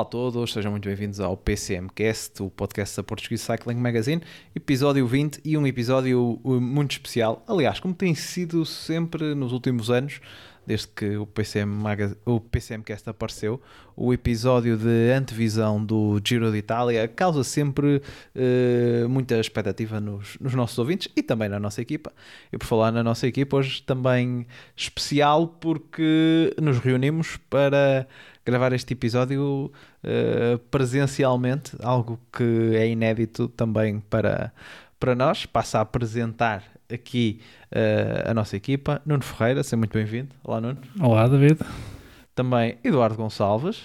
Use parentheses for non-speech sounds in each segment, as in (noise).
Olá a todos, sejam muito bem-vindos ao PCMcast, o podcast da Portuguese Cycling Magazine, episódio 20 e um episódio uh, muito especial. Aliás, como tem sido sempre nos últimos anos, desde que o, PCM Maga- o PCMcast apareceu, o episódio de antevisão do Giro de Itália causa sempre uh, muita expectativa nos, nos nossos ouvintes e também na nossa equipa. E por falar na nossa equipa, hoje também especial porque nos reunimos para gravar este episódio uh, presencialmente, algo que é inédito também para, para nós. Passo a apresentar aqui uh, a nossa equipa. Nuno Ferreira, seja muito bem-vindo. Olá, Nuno. Olá, David. Também Eduardo Gonçalves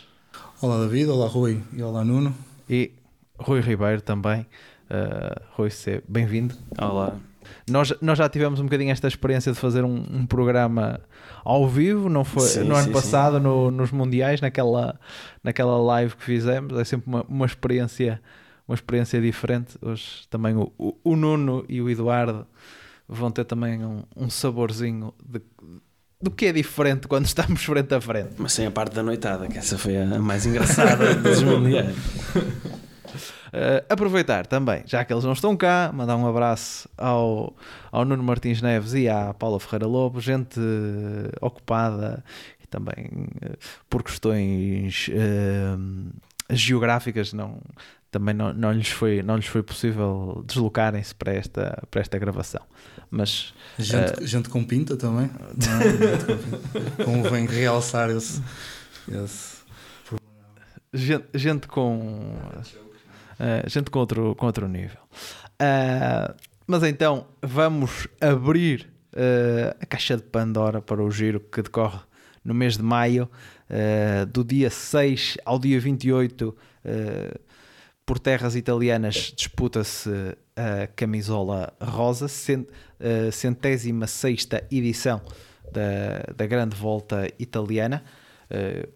Olá David, olá Rui e olá Nuno. e Rui Ribeiro também. Uh, Rui, seja bem-vindo. Olá. Nós, nós já tivemos um bocadinho esta experiência de fazer um, um programa ao vivo, não foi Sim, no ano sim, passado, no- nos Mundiais, naquela, naquela live que fizemos. É sempre uma, uma experiência uma experiência diferente. Hoje também o, o, o Nuno e o Eduardo vão ter também um, um saborzinho de, do que é diferente quando estamos (laughs) frente a frente. Mas sem a parte da noitada, que essa foi a mais engraçada dos mundiais. Uh, aproveitar também, já que eles não estão cá, mandar um abraço ao, ao Nuno Martins Neves e à Paula Ferreira Lobo, gente uh, ocupada e também uh, por questões uh, geográficas não, também não, não, lhes foi, não lhes foi possível deslocarem-se para esta, para esta gravação. Mas Gente, gente com pinta também. não é? (laughs) Gente com pinta. Convém realçar esse. esse. gente, gente com uh, gente com outro, com outro nível. Uh, mas então vamos abrir uh, a caixa de Pandora para o giro que decorre no mês de maio, uh, do dia 6 ao dia 28, uh, por terras italianas, disputa-se a camisola rosa, cent, centésima sexta edição da, da Grande Volta Italiana. Uh,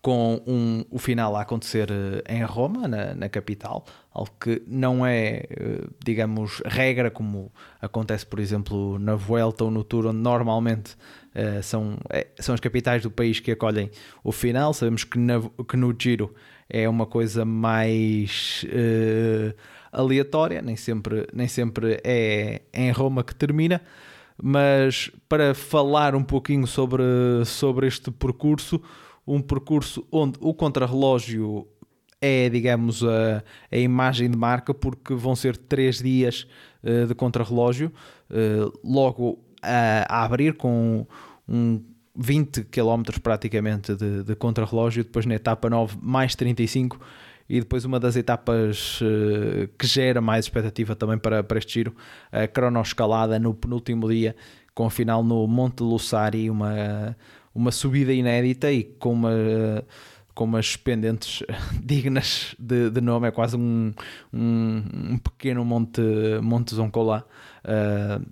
com um, o final a acontecer eh, em Roma, na, na capital, algo que não é, eh, digamos, regra como acontece, por exemplo, na Vuelta ou no Tour, onde normalmente eh, são, são as capitais do país que acolhem o final. Sabemos que, na, que no Giro é uma coisa mais eh, aleatória, nem sempre, nem sempre é em Roma que termina. Mas para falar um pouquinho sobre, sobre este percurso, um percurso onde o contrarrelógio é, digamos, a, a imagem de marca, porque vão ser três dias uh, de contrarrelógio, uh, logo a, a, abrir com um 20 km praticamente de, de contrarrelógio, depois na etapa 9 mais 35 e depois uma das etapas uh, que gera mais expectativa também para, para este giro, a cronoescalada no penúltimo dia, com a final no Monte Lussari, uma uma subida inédita e com, uma, com umas pendentes (laughs) dignas de, de nome, é quase um, um, um pequeno monte, monte Zoncola uh,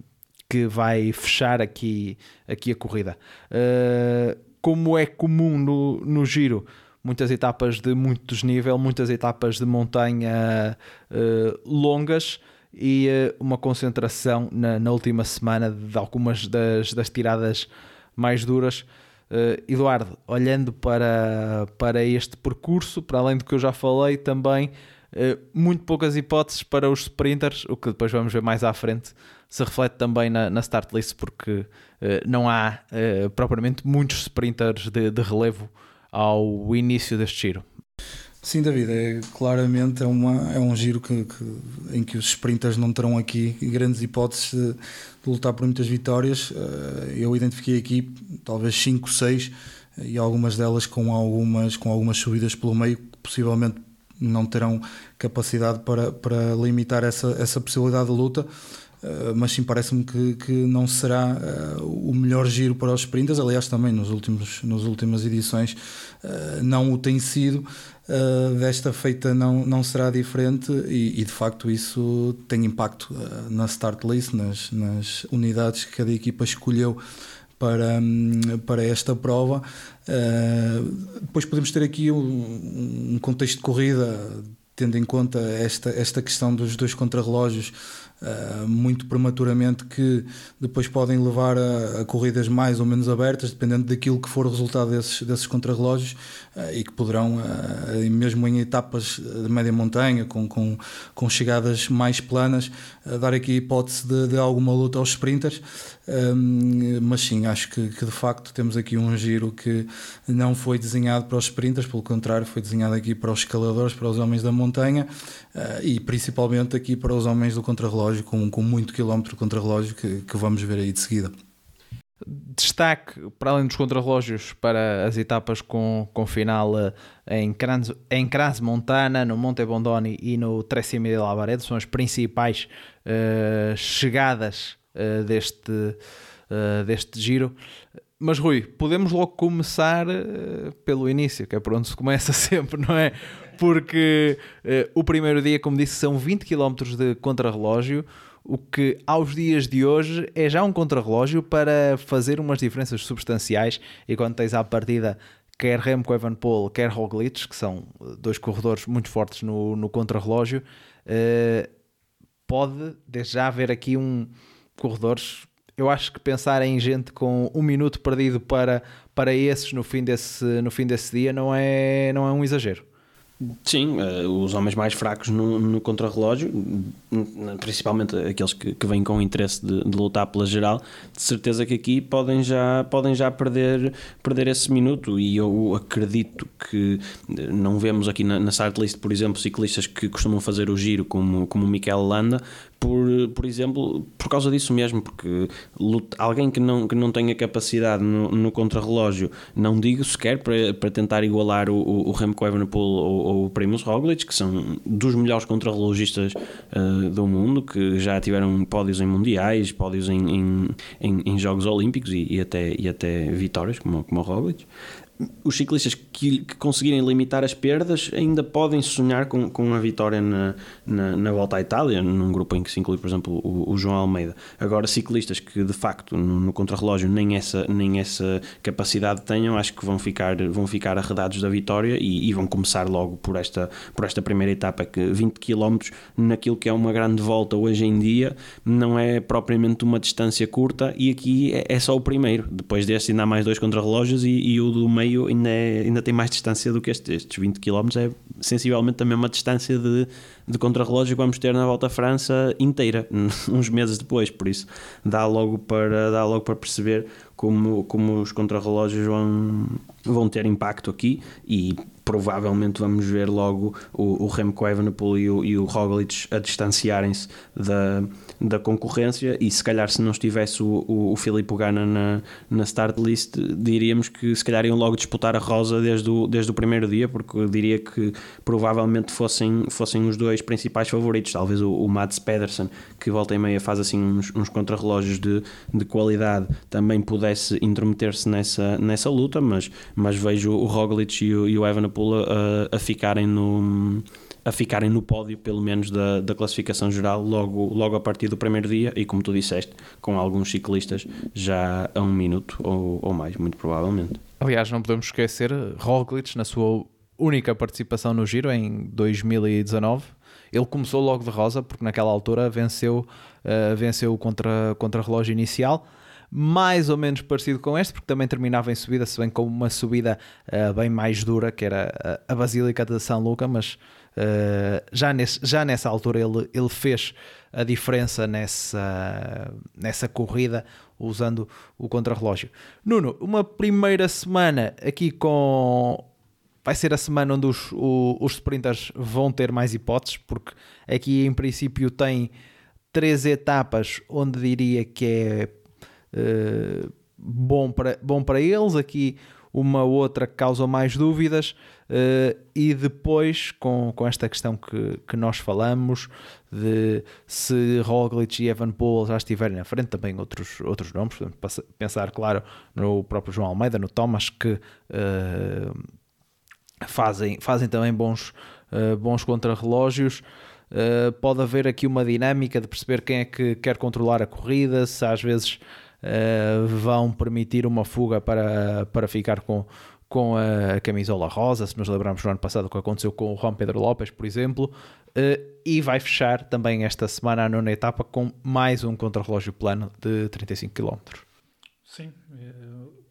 que vai fechar aqui, aqui a corrida. Uh, como é comum no, no giro, muitas etapas de muito desnível, muitas etapas de montanha uh, longas e uma concentração na, na última semana de algumas das, das tiradas mais duras. Uh, Eduardo, olhando para, para este percurso, para além do que eu já falei, também uh, muito poucas hipóteses para os sprinters, o que depois vamos ver mais à frente, se reflete também na, na start list, porque uh, não há propriamente muitos sprinters de, de, relevo ao início deste giro. Sim, David, é, claramente é, uma, é um giro que, que, em que os sprinters não terão aqui grandes hipóteses de, de lutar por muitas vitórias. Eu identifiquei aqui talvez 5, 6 e algumas delas com algumas, com algumas subidas pelo meio que possivelmente não terão capacidade para, para limitar essa, essa possibilidade de luta. Uh, mas sim parece-me que, que não será uh, o melhor giro para os sprinters. Aliás, também nos últimos, nas últimas edições uh, não o tem sido. desta feita não, não será diferente e, e de facto isso tem impacto na start list, nas, nas unidades que cada equipa escolheu para, um, para esta prova. depois podemos ter aqui um, um contexto de corrida tendo em conta esta, esta questão dos dois contrarrelógios uh, muito prematuramente que depois podem levar a, a, corridas mais ou menos abertas, dependendo daquilo que for o resultado desses, desses contrarrelógios uh, e que poderão, uh, mesmo em etapas de média montanha, com, com, com chegadas mais planas, dar aqui hipótese de, de alguma luta aos sprinters. Um, mas sim, acho que, que, de facto temos aqui um giro que não foi desenhado para os sprinters, pelo contrário, foi desenhado aqui para os escaladores, para os homens da montanha e principalmente aqui para os homens do contrarrelógio, com, com muito quilómetro de contrarrelógio que, que vamos ver aí de seguida. Destaque, para além dos contrarrelógios, para as etapas com, com final eh, em, Crans, em Montana, no Monte Bondoni e no Trecime de Lavaredo, são as principais uh, chegadas uh, deste, uh, deste giro. Mas Rui, podemos logo começar uh, pelo início, que é por onde se começa (laughs) sempre, não é? Porque o primeiro dia, como disse, são 20 km de contrarrelógio, o que aos dias de hoje é já um contrarrelógio para fazer umas diferenças substanciais. E quando tens à partida quer Remco Evenepoel, quer Roglic, que são dois corredores muito fortes no, no contrarrelógio, pode desde já haver aqui um corredores. Eu acho que pensar em gente com um minuto perdido para, para esses no fim desse, no fim desse dia não é, não é um exagero. Sim, uh, os homens mais fracos no, no contrarrelógio, principalmente aqueles que, que vêm com interesse de, de, lutar pela geral, de certeza que aqui podem já, podem já perder, perder esse minuto. E eu acredito que eh, não vemos aqui na, na list, por exemplo, ciclistas que costumam fazer o giro, como, como o Mikel Landa, por, por exemplo, por causa disso mesmo, porque luta, alguém que não, que não tenha capacidade no, no contrarrelógio, não digo sequer para, para tentar igualar o, o Remco Evenepoel ou, ou o Primus Roglic, que são dos melhores contrarrelogistas uh, do mundo, que já tiveram pódios em mundiais, pódios em, em, em, em Jogos Olímpicos e, e, até, e até vitórias, como, como o Roglic os ciclistas que, que, conseguirem limitar as perdas ainda podem sonhar com, com a vitória na, na, na, volta à Itália, num grupo em que se inclui, por exemplo, o, o João Almeida. Agora, ciclistas que de facto no, no contrarrelógio nem essa, nem essa capacidade tenham, acho que vão ficar, vão ficar arredados da vitória e, e vão começar logo por esta, por esta primeira etapa, que 20 km naquilo que é uma grande volta hoje em dia não é propriamente uma distância curta e aqui é, é só o primeiro. Depois deste ainda há mais dois contrarrelógios e, e o do meio meio ainda, é, ainda tem mais distância do que este, estes 20 km, é sensivelmente também uma distância de, de contrarrelógio que vamos ter na Volta à França inteira, (laughs) uns meses depois, por isso dá logo para, dá logo para perceber como, como os contrarrelógios vão, vão ter impacto aqui e provavelmente vamos ver logo o, o Remco Evenepoel e o, e o Roglic a distanciarem-se da, da concorrência. E se calhar se não estivesse o, o, o Filipe Gana na, na start list diríamos que se calhar iam logo disputar a rosa desde o, desde o primeiro dia porque diria que provavelmente fossem, fossem os dois principais favoritos talvez o, o Mats Pedersen que volta e meia faz assim uns, uns contrarrelógios de, de qualidade também pudesse intrometer-se nessa, nessa luta mas, mas vejo o Roglic e o, e o a, a ficarem no a ficarem no pódio, pelo menos da, da classificação geral, logo, logo a partir do primeiro dia, e como tu disseste, com alguns ciclistas já a um minuto ou, ou mais, muito provavelmente. Aliás, não podemos esquecer Roglic na sua única participação no Giro em 2019. Ele começou logo de rosa, porque naquela altura venceu, uh, venceu o contra, contra-relógio inicial mais ou menos parecido com este, porque também terminava em subida, se bem com uma subida uh, bem mais dura, que era a, Basílica de São Luca, mas uh, já, nesse, já nessa altura ele, ele fez a diferença nessa, nessa corrida usando o contrarrelógio. Nuno, uma primeira semana aqui com vai ser a semana onde os, os sprinters vão ter mais hipóteses, porque aqui em princípio tem três etapas onde diria que é eh, bom, para, bom para eles. Aqui uma outra que causou mais dúvidas. Uh, e depois, com, com esta questão que, que nós falamos, de se Roglic e Evan Poole já estiverem na frente, também outros, outros nomes, pensar, claro, no próprio João Almeida, no Thomas, que uh, fazem, fazem também bons, uh, bons contrarrelógios. Uh, pode haver aqui uma dinâmica de perceber quem é que quer controlar a corrida, se às vezes uh, vão permitir uma fuga para, para ficar com, com a camisola rosa, se nos lembrarmos do ano passado o que aconteceu com o Juan Pedro Lopes, por exemplo, e vai fechar também esta semana a nona etapa com mais um contrarrelógio plano de 35 km. Sim,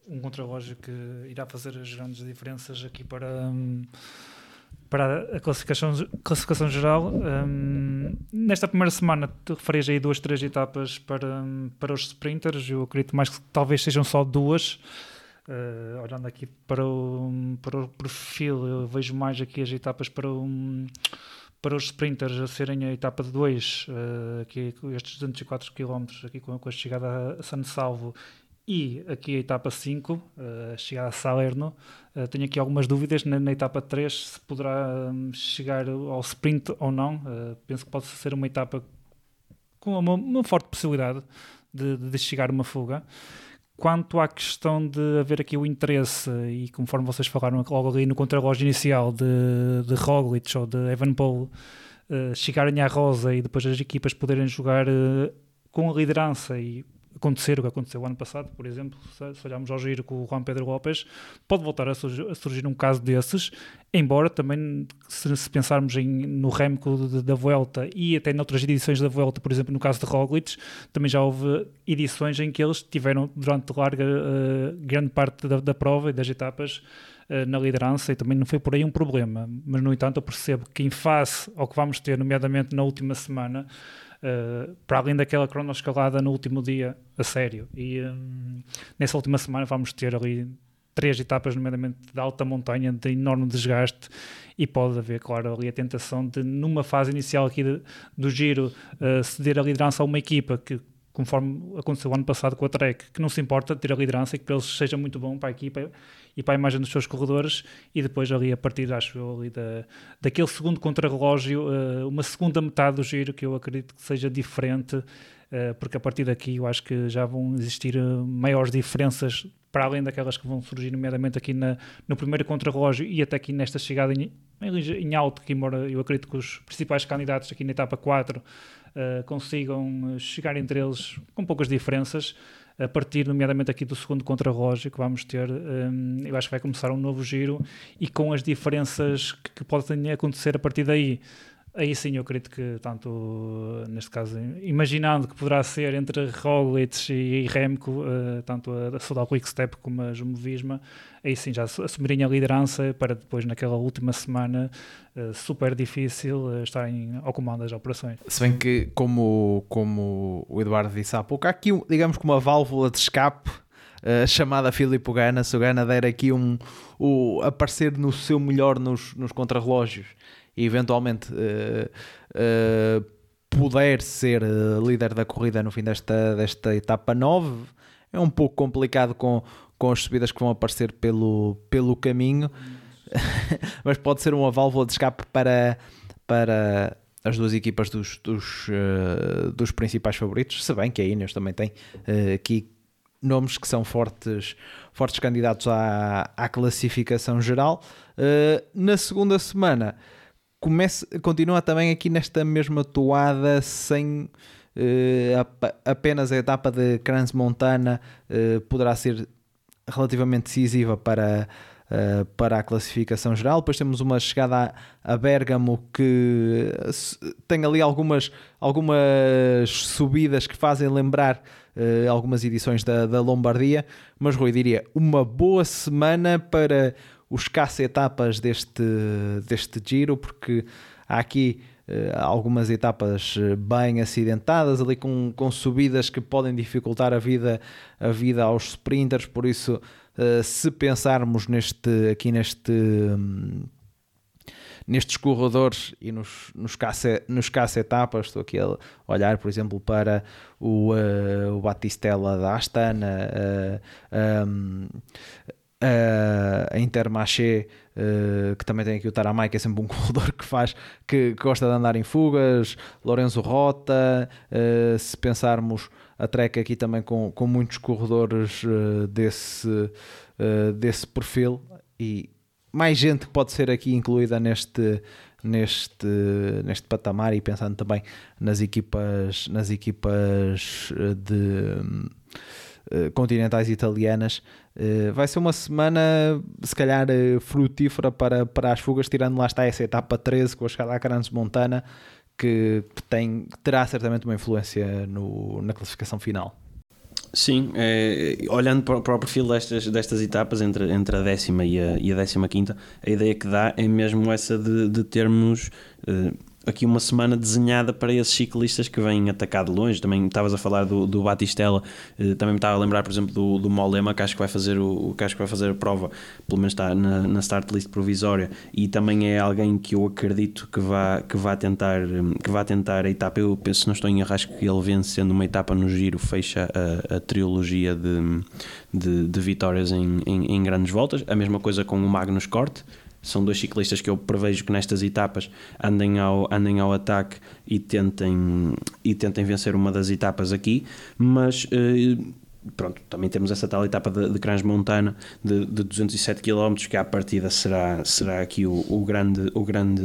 um contrarrelógio que irá fazer as grandes diferenças aqui para. Um para a classificação, classificação geral, um, nesta primeira semana tu referias aí duas, três etapas para, para os sprinters, eu acredito mais que talvez sejam só duas. Uh, olhando aqui para o, para o perfil, eu vejo mais aqui as etapas para, um, para os sprinters a serem a etapa de 2, uh, estes 204 km aqui com, com a chegada a San Salvo e aqui a etapa 5, uh, chegar a Salerno, uh, tenho aqui algumas dúvidas na, na etapa 3 se poderá um, chegar ao sprint ou não. Uh, penso que pode ser uma etapa com uma, uma forte possibilidade de, de, chegar uma fuga. Quanto à questão de haver aqui o interesse, e conforme vocês falaram logo ali no contrarrelógio inicial de, de Roglic ou de Evanpol uh, chegarem à rosa e depois as equipas poderem jogar com a liderança e acontecer o que aconteceu ano passado, por exemplo, se, olharmos ao giro com o Juan Pedro Lopes, pode voltar a surgir, um caso desses, embora também, se, pensarmos em, no Remco da Vuelta e até noutras edições da Vuelta, por exemplo, no caso de Roglic, também já houve edições em que eles tiveram durante larga, uh, grande parte da, da prova e das etapas uh, na liderança e também não foi por aí um problema, mas no entanto eu percebo que em face ao que vamos ter, nomeadamente na última semana, Uh, para além daquela cronoescalada no último dia, a sério. E um, nessa última semana vamos ter ali três etapas, nomeadamente de alta montanha, de enorme desgaste, e pode haver, claro, ali a tentação de, numa fase inicial aqui de, do giro, uh, ceder a liderança a uma equipa que, conforme aconteceu ano passado com a Trek, que não se importa de ter a liderança e que para eles seja muito bom para a equipa e para a imagem dos seus corredores e depois ali a partir, acho eu, ali da, daquele segundo contrarrelógio, uh, uma segunda metade do giro que eu acredito que seja diferente, uh, porque a partir daqui eu acho que já vão existir uh, maiores diferenças para além daquelas que vão surgir, nomeadamente aqui na, no primeiro contrarrelógio e até aqui nesta chegada em, em alto, que embora eu acredito que os principais candidatos aqui na etapa 4 consigam chegar entre eles com poucas diferenças a partir, nomeadamente aqui do segundo contrarrelógio que vamos ter, um, eu acho que vai começar um novo giro e com as diferenças que, que podem acontecer a partir daí. Aí sim, eu acredito que, tanto neste caso, imaginando que poderá ser entre Roglic e Remco, uh, tanto a, a Soudal Quickstep como a Jumbo Visma, aí sim já assumirem a liderança para depois, naquela última semana uh, super difícil, uh, estarem ao comando das operações. Se bem que, como, como o Eduardo disse há pouco, há aqui, digamos que uma válvula de escape Uh, chamada Filipe Gana, se o Gana der aqui um, o, aparecer no seu melhor nos, nos contrarrelógios e eventualmente uh, uh, puder ser uh, líder da corrida no fim desta, desta etapa 9, é um pouco complicado com, com as subidas que vão aparecer pelo, pelo caminho, (laughs) mas pode ser uma válvula de escape para, para as duas equipas dos, dos, dos principais favoritos, se bem que a Ineos também tem aqui nomes que são fortes, fortes candidatos à, à classificação geral. na segunda semana continua também aqui nesta mesma toada sem uh, apenas a etapa de Crans Montana uh, poderá ser relativamente decisiva para, uh, para a classificação geral. Depois temos uma chegada a, a Bergamo que tem ali algumas, algumas subidas que fazem lembrar algumas edições da, da Lombardia, mas Rui diria uma boa semana para os caça-etapas deste, deste giro, porque há aqui uh, algumas etapas eh, bem acidentadas, ali com, com subidas que podem dificultar a vida, a vida aos sprinters, por isso, uh, se pensarmos neste, aqui neste. Um, nestes corredores e nos, nos, caça, nos caça-etapas, estou aqui a olhar, por exemplo, para o, uh, o Batistella da Astana, uh, um, Uh, a Intermarché, uh, que também tem aqui o Taramai, que é sempre um (laughs) corredor que faz, que, que gosta de andar em fugas, Lourenço Rota, uh, se pensarmos a Trek aqui também com, com muitos corredores desse, desse perfil e mais gente que pode ser aqui incluída neste, neste, neste patamar e pensando também nas equipas, nas equipas de eh, continentais italianas. Uh, vai ser uma semana, se calhar, uh, frutífera para, para as fugas, tirando lá está essa etapa 13 com a chegada à Carantes Montana, que tem, terá certamente uma influência no, na classificação final. Sim, é, olhando para, para, o perfil destas, destas etapas, entre, entre a décima e a, e a décima quinta, a ideia que dá é mesmo essa de, de termos aqui uma semana desenhada para esses ciclistas que vêm atacar de longe. Também estavas a falar do, do eh, também me estava a lembrar, por exemplo, do, do Molema, que acho que vai fazer o que acho que vai fazer a prova, pelo menos está na, na start list provisória, e também é alguém que eu acredito que vá, que vá tentar que vá tentar a etapa. Eu penso, se não estou em erro, acho que ele vence sendo uma etapa no giro, fecha a, a trilogia de, de, de vitórias em, em, em grandes voltas. A mesma coisa com o Magnus Corte são dois ciclistas que eu prevejo que nestas etapas andem ao, andem ao ataque e tentem, e tentem vencer uma das etapas aqui, mas eh, pronto, também temos essa tal etapa de, de Crans Montana de, de 207 km que à partida será, será aqui o, o grande, o grande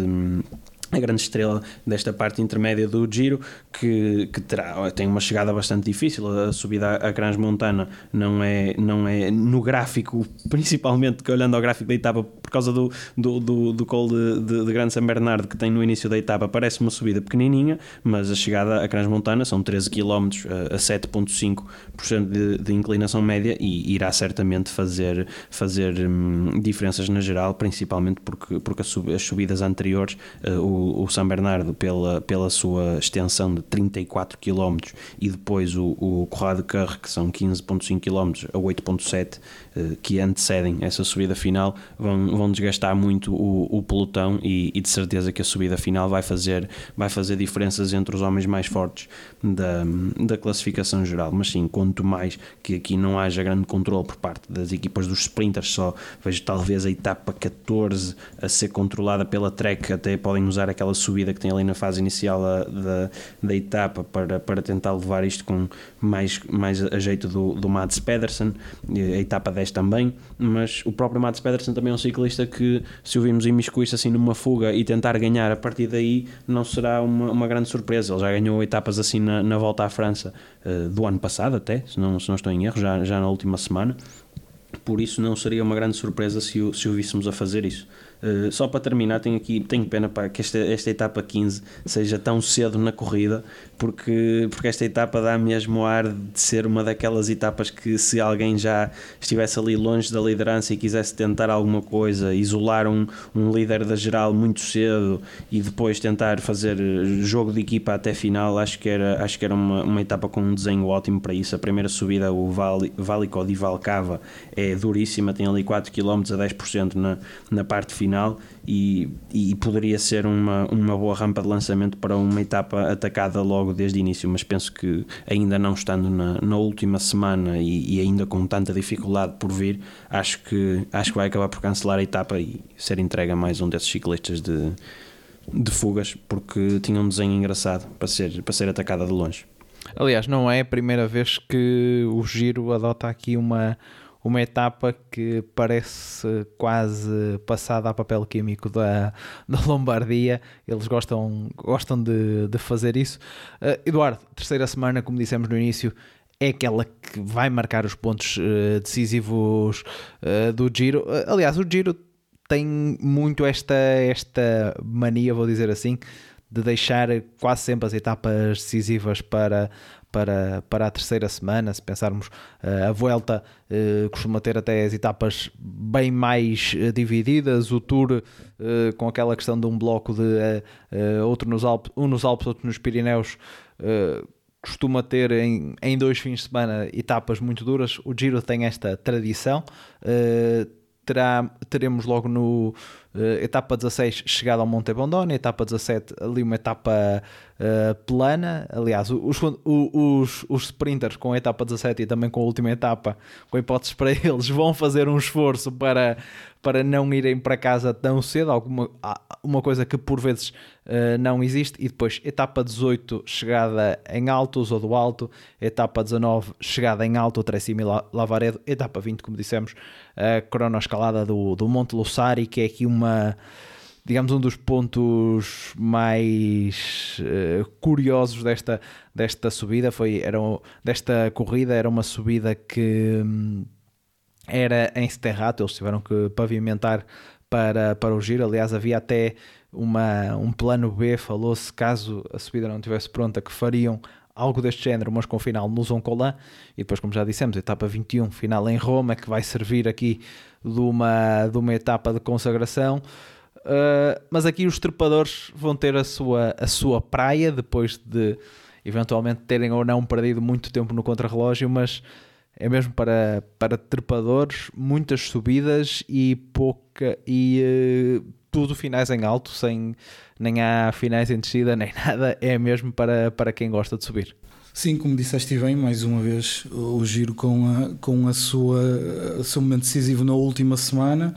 a grande estrela desta parte intermédia do Giro, que, que terá, tem uma chegada bastante difícil. A subida à Crans Montana não é, não é no gráfico, principalmente que olhando ao gráfico da etapa, por causa do, do, do, do colo de, de, de Grande San Bernardo que tem no início da etapa, parece uma subida pequenininha, mas a chegada à Crans Montana são 13 km a 7,5% de, de inclinação média e irá certamente fazer, fazer hum, diferenças na geral, principalmente porque, porque as subidas anteriores, uh, o o, São Bernardo pela, pela sua extensão de 34 km e depois o, o Corrado Carre, que são 15,5 km a 8,7 eh, que antecedem essa subida final, vão, vão desgastar muito o, o pelotão e, e, de certeza que a subida final vai fazer, vai fazer diferenças entre os homens mais fortes da, da classificação geral. Mas sim, quanto mais que aqui não haja grande controle por parte das equipas dos sprinters, só vejo talvez a etapa 14 a ser controlada pela Trek, até podem usar aquela subida que tem ali na fase inicial da, da etapa para, para tentar levar isto com mais, mais a jeito do, do Mads Pedersen, a etapa 10 também, mas o próprio Mads Pedersen também é um ciclista que se o vimos imiscuir-se assim numa fuga e tentar ganhar a partir daí não será uma, uma grande surpresa, ele já ganhou etapas assim na, na volta à França uh, do ano passado até, se não, se não estou em erro, já, já na última semana por isso não seria uma grande surpresa se o, se o víssemos a fazer isso. Uh, só para terminar, tenho aqui tenho pena para que esta, esta etapa 15 seja tão cedo na corrida, porque, porque esta etapa dá mesmo ar de ser uma daquelas etapas que, se alguém já estivesse ali longe da liderança e quisesse tentar alguma coisa, isolar um, um líder da geral muito cedo e depois tentar fazer jogo de equipa até final, acho que era, acho que era uma, uma etapa com um desenho ótimo para isso. A primeira subida, o Vale, di Valcava, é duríssima, tem ali 4 km a 10% na, na parte final final e, e poderia ser uma, uma boa rampa de lançamento para uma etapa atacada logo desde o início, mas penso que ainda não estando na, na última semana e, e, ainda com tanta dificuldade por vir, acho que, acho que vai acabar por cancelar a etapa e ser entregue a mais um desses ciclistas de, de fugas, porque tinha um desenho engraçado para ser, para ser atacada de longe. Aliás, não é a primeira vez que o Giro adota aqui uma, uma etapa que parece quase passada a papel químico da, da Lombardia. Eles gostam, gostam de, de fazer isso. Uh, Eduardo, terceira semana, como dissemos no início, é aquela que vai marcar os pontos uh, decisivos uh, do Giro. aliás, o Giro tem muito esta, esta mania, vou dizer assim, de deixar quase sempre as etapas decisivas para, para, para a terceira semana. Se pensarmos, uh, a Vuelta uh, costuma ter até as etapas bem mais uh, divididas, o Tour com aquela questão de um bloco de outro nos Alpes, um nos Alpes, outro nos Pirineus. Costuma ter em, em dois fins de semana etapas muito duras. O Giro tem esta tradição terá, teremos logo no uh, etapa 16 chegada ao Monte Bondone, etapa 17 ali uma etapa uh, plana. Aliás, os, os, os sprinters com a etapa 17 e também com a última etapa, com hipóteses para (laughs) eles, vão fazer um esforço para, para não irem para casa tão cedo, alguma, uma coisa que por vezes uh, não existe. E depois, etapa 18, chegada em Altos ou do Alto, etapa 19, chegada em Alto, Trecime Lavaredo, etapa 20, como dissemos, a cronoescalada do, do Monte Lussari, que é aqui uma digamos, um dos pontos mais uh, curiosos desta, desta subida foi era, desta corrida era uma subida que hum, era em Sterrato, eles tiveram que pavimentar para, para o giro, aliás havia até uma, um plano B, falou-se caso a subida não estivesse pronta que fariam algo deste género, mas com final no Zoncolan, e depois, como já dissemos, etapa 21, final em Roma, que vai servir aqui de uma, de uma etapa de consagração. Uh, mas aqui os trepadores vão ter a sua, a sua praia depois de eventualmente terem ou não perdido muito tempo no contrarrelógio, mas é mesmo para, para trepadores, muitas subidas e pouca e uh, tudo finais em alto, sem nem há finais em descida (laughs) nem nada, é mesmo para, para quem gosta de subir. Sim, como disseste bem, mais uma vez o giro com a, com a sua o seu momento decisivo na última semana.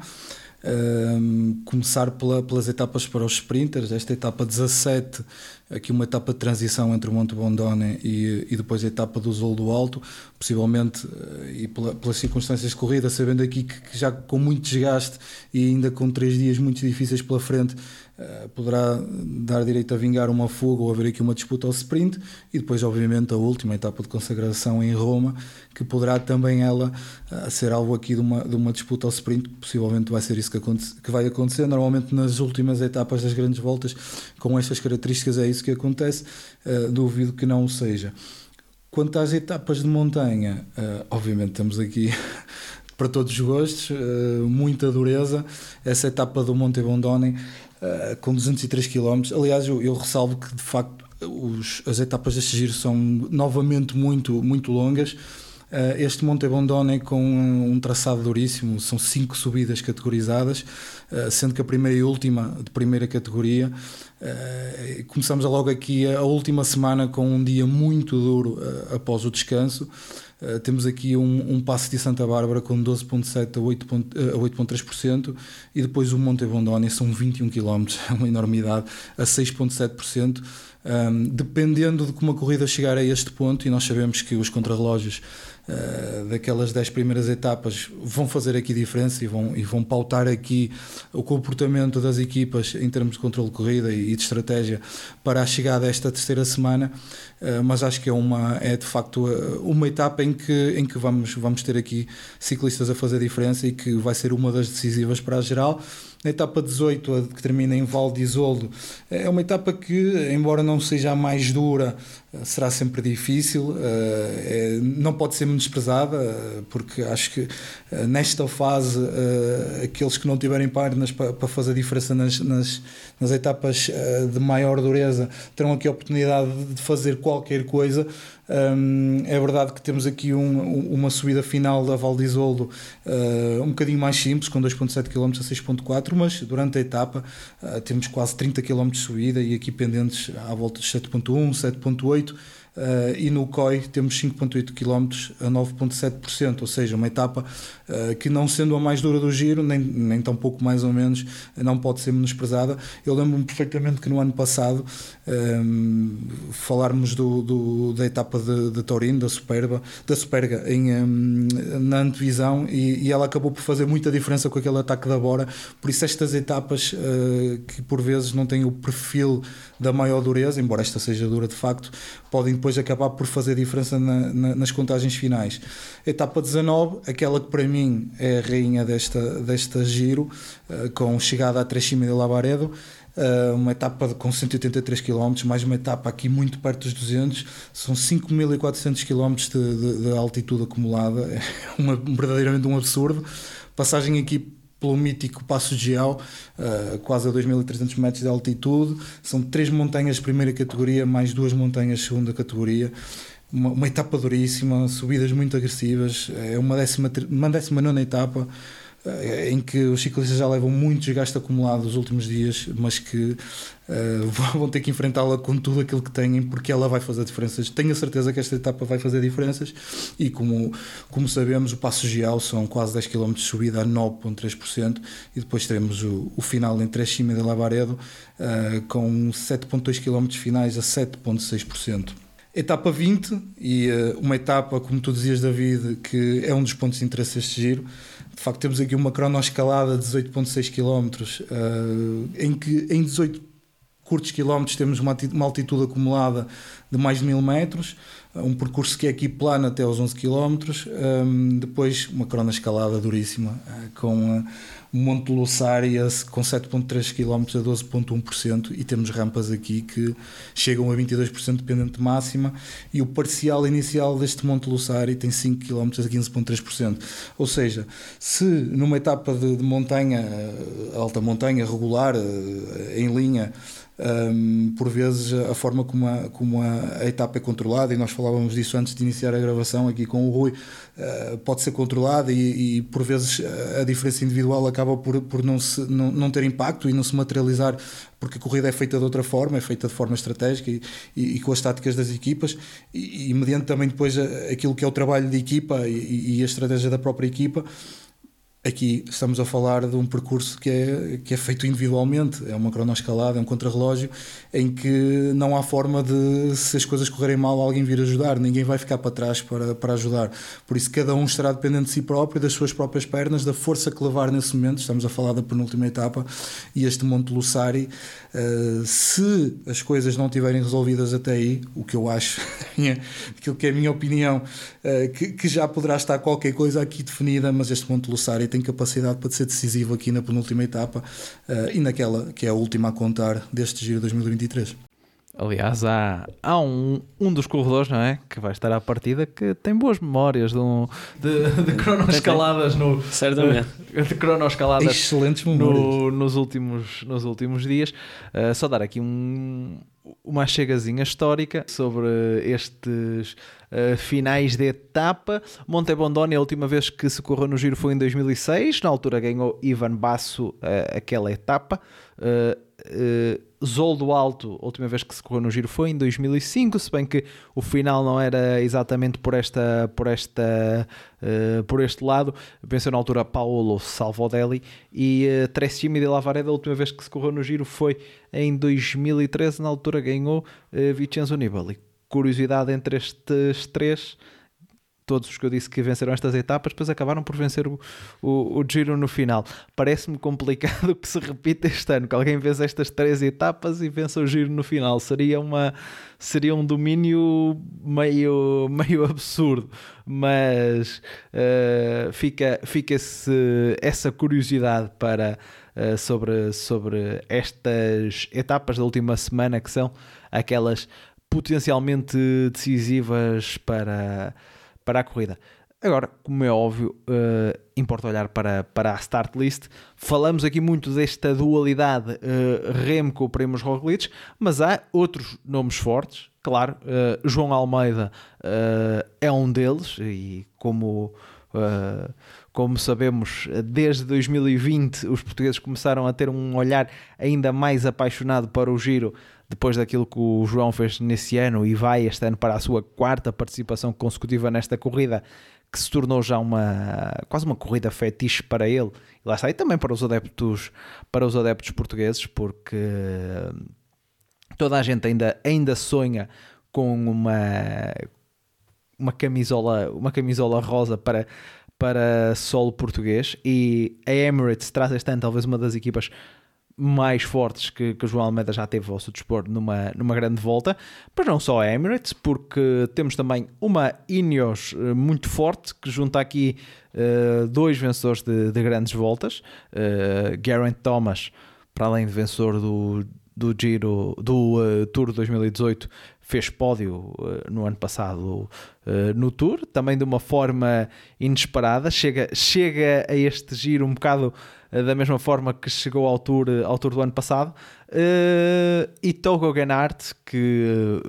Um, começar pela, pelas etapas para os sprinters, esta etapa 17, aqui uma etapa de transição entre o Monte Bondone e, e depois a etapa do Zol do Alto, possivelmente, eh, e pela, pelas circunstâncias de corrida, sabendo aqui que, que já com muito desgaste e ainda com três dias muito difíceis pela frente, poderá dar direito a vingar uma fuga ou haver aqui uma disputa ao sprint e depois obviamente a última etapa de consagração em Roma que poderá também ela uh, ser alvo aqui de uma, de uma disputa ao sprint. Possivelmente vai ser isso que, que vai acontecer. Normalmente nas últimas etapas das grandes voltas com estas características é isso que acontece. Uh, duvido que não o seja. Quanto às etapas de montanha obviamente temos aqui (laughs) para todos os gostos, muita dureza. Essa etapa do Monte Bondone eh, com 203 km. Aliás, eu, eu ressalvo que de facto os, as etapas deste giro são novamente muito, muito longas. Uh, este Monte Bondone com um traçado duríssimo, são cinco subidas categorizadas, uh, sendo que a primeira e última de primeira categoria. Uh, começamos logo aqui a, a, última semana com um dia muito duro após o descanso. Uh, temos aqui um, um passo de Santa Bárbara com 12,7% a 8,3% uh, e depois o Monte Bondone são 21 km, (laughs) é uma enormidade, a 6,7%. Um, dependendo de como a corrida chegar a este ponto, e nós sabemos que os contrarrelógios uh, daquelas 10 primeiras etapas vão fazer aqui diferença e vão, e vão pautar aqui o comportamento das equipas em termos de controle de corrida e, de estratégia para a chegada a esta terceira semana. Uh, mas acho que é, uma, é de facto eh, uma etapa em que, em que vamos, vamos ter aqui ciclistas a fazer diferença e que vai ser uma das decisivas para a geral. Na etapa 18, que termina em Val de Isoldo, é uma etapa que, embora não seja a mais dura, será sempre difícil, é, não pode ser menosprezada, porque acho que nesta fase, aqueles que não tiverem páginas para fazer diferença nas, nas, nas etapas de maior dureza terão aqui a oportunidade de fazer qualquer coisa. Um, é verdade que temos aqui um, uma subida final da Val de uh, um bocadinho mais simples, com 2,7 km a 6,4 mas durante a etapa uh, temos quase 30 km de subida e aqui pendentes à volta de 7,1, 7,8 Uh, e no COI temos 5,8 km a 9,7%, ou seja, uma etapa uh, que, não sendo a mais dura do giro, nem, nem tão pouco mais ou menos, não pode ser menosprezada. Eu lembro-me perfeitamente que no ano passado um, falarmos do, do, da etapa de, de Torino, da Superba, da Superga, em, um, na antevisão, e, e, ela acabou por fazer muita diferença com aquele ataque da Bora. Por isso, estas etapas uh, que por vezes não têm o perfil da maior dureza, embora esta seja dura de facto, podem depois acabar por fazer diferença na, na, nas contagens finais. Etapa 19, aquela que para mim é a rainha desta, desta giro, uh, com chegada a Trechima de Lavaredo, uh, uma etapa com 183 km, mais uma etapa aqui muito perto dos 200, são 5.400 km de, de, de altitude acumulada, (laughs) é uma, verdadeiramente um absurdo. Passagem aqui pelo mítico Passo Geal, uh, quase a 2.300 metros de altitude. São três montanhas de primeira categoria, mais duas montanhas de segunda categoria. Uma, uma, etapa duríssima, subidas muito agressivas. É uma décima, uma décima nona etapa. Eh, em que os ciclistas já levam muito desgaste acumulado nos últimos dias, mas que uh, (laughs) vão ter que enfrentá-la com tudo aquilo que têm, porque ela vai fazer diferenças. Tenho a certeza que esta etapa vai fazer diferenças e, como, como sabemos, o Passo Geal são quase 10 km de subida a 9,3% e depois teremos o, o final em Trechima de Lavaredo uh, com 7,2 km finais a 7,6%. Etapa 20 e uh, uma etapa, como tu dizias, David, que é um dos pontos de interesse deste giro de facto, temos aqui uma cronoescalada de 18,6 km, uh, em que em 18 curtos quilómetros temos uma, uma altitude acumulada de mais de 1000 metros, um percurso que é aqui plano até aos 11 km, um, depois uma cronoescalada duríssima, uh, com uh, Monte Lusária com 7,3 km a 12,1% e temos rampas aqui que chegam a 22% dependente de máxima e o parcial inicial deste Monte Lusária tem 5 km a 15,3%. Ou seja, se numa etapa de, de montanha, eh, alta montanha, regular, eh, em linha, um, por vezes a forma como a, como a, etapa é controlada, e nós falávamos disso antes de iniciar a gravação aqui com o Rui, uh, pode ser controlada e, e, por vezes a diferença individual acaba por, por não, se, não, não ter impacto e não se materializar porque a corrida é feita de outra forma, é feita de forma estratégica e, e, e com as táticas das equipas e, e, mediante também depois aquilo que é o trabalho de equipa e a estratégia da própria equipa Aqui estamos a falar de um percurso que é, que é feito individualmente, é uma cronoescalada, é um contrarrelógio em que não há forma de, se as coisas correrem mal, alguém vir ajudar, ninguém vai ficar para trás para, para ajudar. Por isso, cada um estará dependente de si próprio, das suas próprias pernas, da força que levar nesse momento. Estamos a falar da penúltima etapa e este Monte Lussari, uh, se as coisas não estiverem resolvidas até aí, o que eu acho, (laughs) aquilo que é a minha opinião, uh, que, que já poderá estar qualquer coisa aqui definida, mas este Monte Lussari tem capacidade para ser decisivo aqui na penúltima etapa uh, e naquela que é a última a contar deste Giro 2023. Aliás, há, há um, um dos corredores não é, que vai estar à partida que tem boas memórias de, um, de, de (laughs) cronoescaladas no. Certamente. (laughs) De cronoescaladas Excelentes memórias. No, nos, últimos, nos últimos dias. Uh, só dar aqui um, uma chegazinha histórica sobre estes uh, finais de etapa. Monte Bondoni, a última vez que se correu no giro foi em 2006. Na altura ganhou Ivan Basso uh, aquela etapa. Uh, Zol do Alto, a última vez que se correu no giro foi em 2005, se bem que o final não era exatamente por esta por esta uh, por este lado, venceu na altura Paolo Salvodelli e uh, Tressimi de Lavareda, a última vez que se correu no giro foi em 2013, na altura ganhou uh, Vincenzo Nibali. Curiosidade entre estes três, todos os que eu disse que venceram estas etapas, depois acabaram por vencer o, o, o Giro no final. Parece-me complicado (laughs) que se repita este ano, que alguém vença estas três etapas e vença o Giro no final. Seria, uma, seria um domínio meio, (laughs) meio absurdo, mas uh, fica, fica -se essa curiosidade para, uh, sobre, sobre estas etapas da última semana que são aquelas potencialmente decisivas para para a corrida. Agora, como é óbvio, uh, importa olhar para, para a start list. Falamos aqui muito desta dualidade uh, Remco Primoz Roglic, mas há outros nomes fortes. Claro, uh, João Almeida é um deles e como como sabemos, desde 2020 os portugueses começaram a ter um olhar ainda mais apaixonado para o giro depois daquilo que o João fez nesse ano e vai este ano para a sua quarta participação consecutiva nesta corrida, que se tornou já uma quase uma corrida fetiche para ele. E lá está, e também para os adeptos, para os adeptos portugueses, porque toda a gente ainda, ainda sonha com uma uma camisola, uma camisola rosa para para solo português e a Emirates traz este ano talvez uma das equipas mais fortes que, que o João Almeida já teve ao seu dispor numa, numa grande volta, mas não só a Emirates, porque temos também uma Ineos eh, muito forte que junta aqui uh, dois vencedores de, de grandes voltas, uh, Geraint Thomas, para além de vencedor do, do Giro do uh, Tour 2018 fez pódio uh, no ano passado uh, no Tour, também de uma forma inesperada, chega, chega a este giro um bocado da mesma forma que chegou ao Tour, ao tour do ano passado, e Togo Ganart, que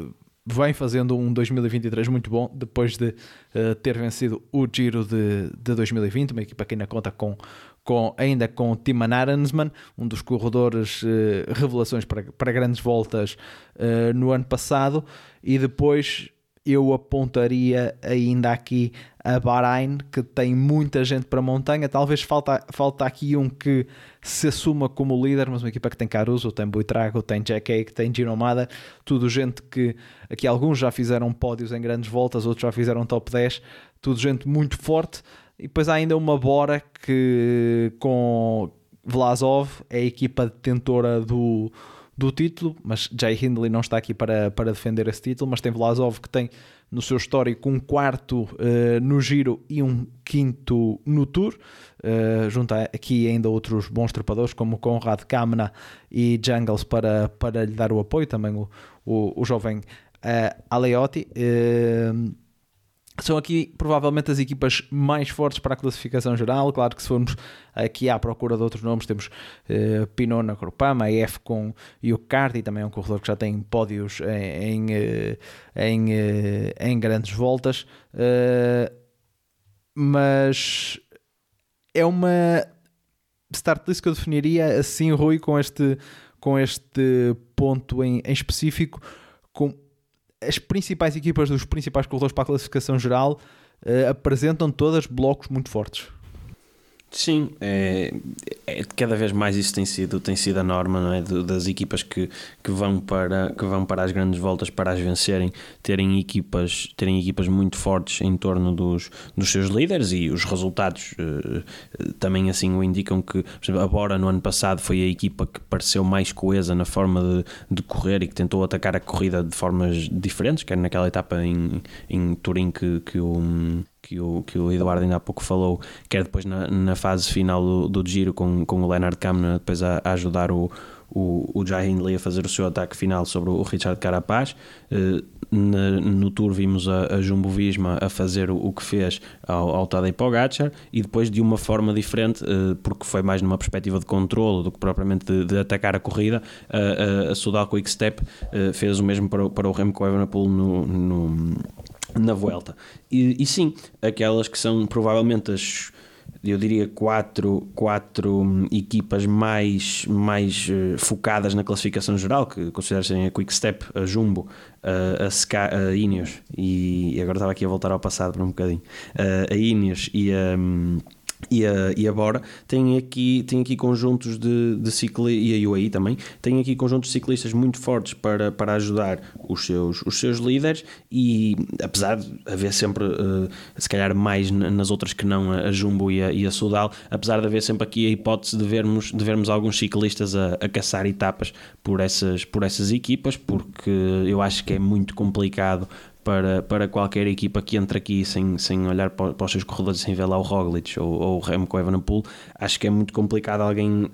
vem fazendo um 2023 muito bom depois de uh, ter vencido o Giro de, de 2020, uma equipa que ainda conta com, com ainda com Timan Arensman, um dos corredores revelações para, para grandes voltas no ano passado, e depois eu apontaria ainda aqui a Bahrein, que tem muita gente para a montanha. Talvez falta, falta aqui um que se assuma como líder, mas uma equipa que tem Caruso, tem Buitrago, tem Jack que tem Ginomada, tudo gente que aqui alguns já fizeram pódios em grandes voltas, outros já fizeram top 10, tudo gente muito forte. E depois há ainda uma Bora que com Vlasov é a equipa detentora do do título, mas Jay Hindley não está aqui para, para defender esse título, mas tem Vlasov que tem no seu histórico um quarto uh, no Giro e um quinto no Tour, uh, junta aqui ainda outros bons trepadores como Conrad Kamna e Jungles para, para lhe dar o apoio, também o, o, o jovem uh, Aleotti. Uh, são aqui provavelmente as equipas mais fortes para a classificação geral. Claro que se formos aqui à procura de outros nomes, temos uh, Pinot na Grupama, a F com Yucardi, também é um corredor que já tem pódios em, em, eh, em, eh, em grandes voltas. Uh, mas é uma start list que eu definiria assim, Rui, com este, com este ponto em, em específico. Com as principais equipas dos principais corredores para a classificação geral uh, apresentam todas blocos muito fortes. Sim, é, é, cada vez mais isso tem sido, tem sido a norma não é? das equipas que, que, vão para, que vão para as grandes voltas para as vencerem, terem equipas, terem equipas muito fortes em torno dos, dos seus líderes e os resultados eh, também assim o indicam que, a Bora no ano passado foi a equipa que pareceu mais coesa na forma de, de correr e que tentou atacar a corrida de formas diferentes, quer naquela etapa em, em Turim que, que o que o, que o Eduardo ainda há pouco falou, quer depois na, na fase final do, do giro com, com o Leonard Kamna depois a, a ajudar o, o, o Jai Hindley a fazer o seu ataque final sobre o Richard Carapaz. Eh, na, no Tour vimos a, a Jumbo Visma a fazer o, o que fez ao, ao Tadej Pogacar e depois de uma forma diferente, eh, porque foi mais numa perspectiva de controle do que propriamente de, de atacar a corrida, a, a, a Sudal Quick Step eh, fez o mesmo para, para o Remco Evenepoel no, no na volta. E, e, sim, aquelas que são provavelmente as, eu diria, quatro, quatro equipas mais, mais uh, focadas na classificação geral, que consideram a Quick Step, a Jumbo, a, a, Ska, a Ineos, e, e, agora estava aqui a voltar ao passado por um bocadinho, uh, a Ineos e a. Um, e a, e a Bora tem aqui, tem aqui conjuntos de, de ciclistas, e a UAE também, tem aqui conjuntos de ciclistas muito fortes para, para ajudar os seus, os seus líderes e apesar de haver sempre, uh, se calhar mais nas outras que não, a Jumbo e a, e a Sudal, apesar de haver sempre aqui a hipótese de vermos, de vermos alguns ciclistas a, a caçar etapas por essas, por essas equipas, porque eu acho que é muito complicado para, para qualquer equipa que entre aqui sem, sem olhar para, para os seus corredores, sem ver lá o Roglic ou, ou o Remco Evenepoel, acho que é muito complicado alguém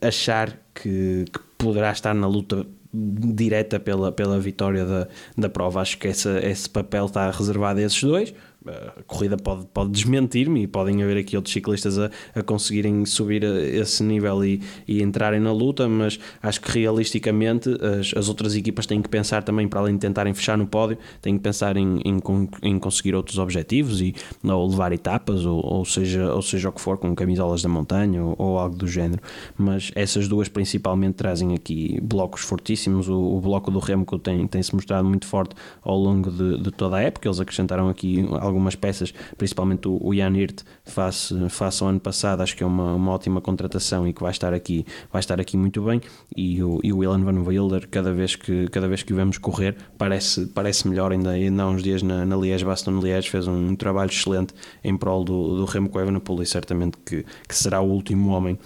achar que, que poderá estar na luta direta pela, pela vitória da, da prova. Acho que essa, esse papel está reservado a esses dois a corrida pode, pode desmentir-me e podem haver aqui outros ciclistas a, a conseguirem subir a esse nível e, e, entrarem na luta, mas acho que realisticamente as, as outras equipas têm que pensar também, para além de tentarem fechar no pódio, têm que pensar em, em, em conseguir outros objetivos e ou levar etapas, ou, ou, seja, ou seja o que for, com camisolas da montanha ou, ou algo do género. Mas essas duas principalmente trazem aqui blocos fortíssimos. O, o bloco do Remco tem, tem se mostrado muito forte ao longo de, de toda a época. Eles acrescentaram aqui algumas peças, principalmente o, o Jan Hirt, face, face ao ano passado, acho que é uma, uma ótima contratação e que vai estar aqui, vai estar aqui muito bem. E o, e o Willan Van Wilder, cada vez que, cada vez que o vemos correr, parece, parece melhor. Ainda, ainda há uns dias na, na Liège, Baston Liège, fez um trabalho excelente em prol do, do Remco Evenepoel e certamente que, que será o último homem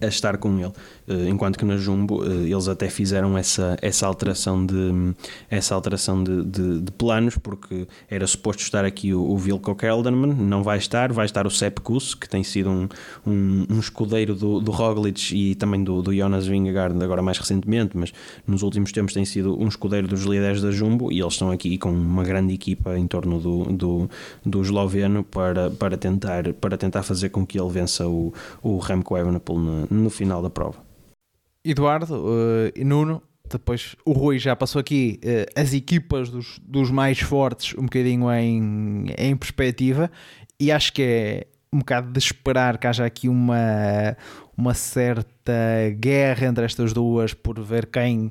a estar com ele. Eh, enquanto que na Jumbo eh, eles até fizeram essa, essa alteração, de, essa alteração de, de, de planos, porque era suposto estar aqui o, o Vilko Kelderman, não vai estar, vai estar o Sepp Kuss, que tem sido um, um, um escudeiro do, do Roglic e também do, do Jonas Vingegaard, agora mais recentemente, mas nos últimos tempos tem sido um escudeiro dos líderes da Jumbo e eles estão aqui com uma grande equipa em torno do, do, do esloveno para, para, tentar, para tentar fazer com que ele vença o, o Remco Evenepoel no, no final da prova. Eduardo uh, e Nuno, depois o Rui já passou aqui uh, as equipas dos, dos mais fortes um bocadinho em, em perspectiva e acho que é um bocado de esperar que haja aqui uma, uma certa guerra entre estas duas por ver quem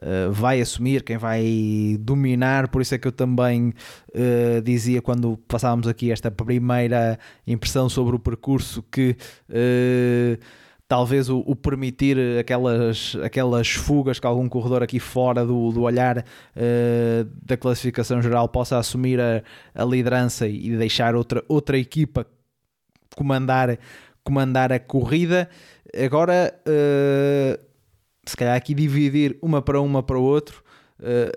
Uh, vai assumir, quem vai dominar. Por isso é que eu também uh, dizia quando passávamos aqui esta primeira impressão sobre o percurso que uh, talvez o, o, permitir aquelas, aquelas fugas que algum corredor aqui fora do, do olhar da classificação geral possa assumir a, a liderança e deixar outra, outra equipa comandar, comandar a corrida. Agora, uh, se calhar aqui dividir uma para uma para o outro. Uh,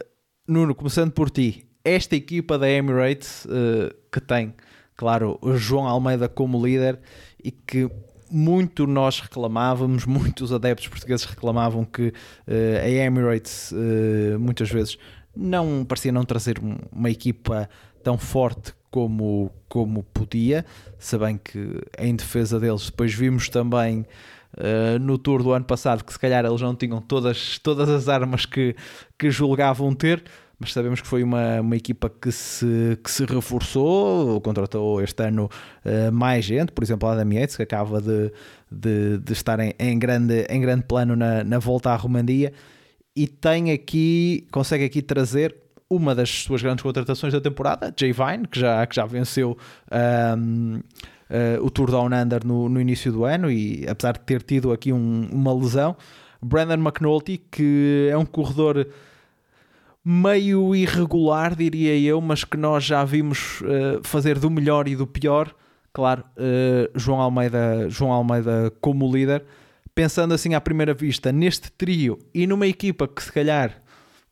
Nuno, começando por ti, esta equipa da Emirates uh, que tem, claro, o João Almeida como líder e que muito nós reclamávamos, (laughs) muitos adeptos portugueses reclamavam que uh, a Emirates uh, muitas vezes não parecia não trazer uma equipa tão forte como, como podia, se bem que em defesa deles depois vimos também uh, no tour do ano passado que se calhar eles não tinham todas, todas as armas que, que julgavam ter, mas sabemos que foi uma, uma equipa que se, que se reforçou, contratou este ano uh, mais gente, por exemplo, Adam Yates, que acaba de, de, de estar em, em, grande, em grande plano na, na volta à Romandia, e tem aqui, consegue aqui trazer uma das suas grandes contratações da temporada, Jay Vine, que já, que já venceu um, uh, eh, o Tour Down Under no, no, início do ano e apesar de ter tido aqui um, uma lesão, Brandon McNulty, que é um corredor meio irregular, diria eu, mas que nós já vimos uh, fazer do melhor e do pior. Claro, uh, João, Almeida, João Almeida como líder. Pensando assim à primeira vista, neste trio e numa equipa que se calhar,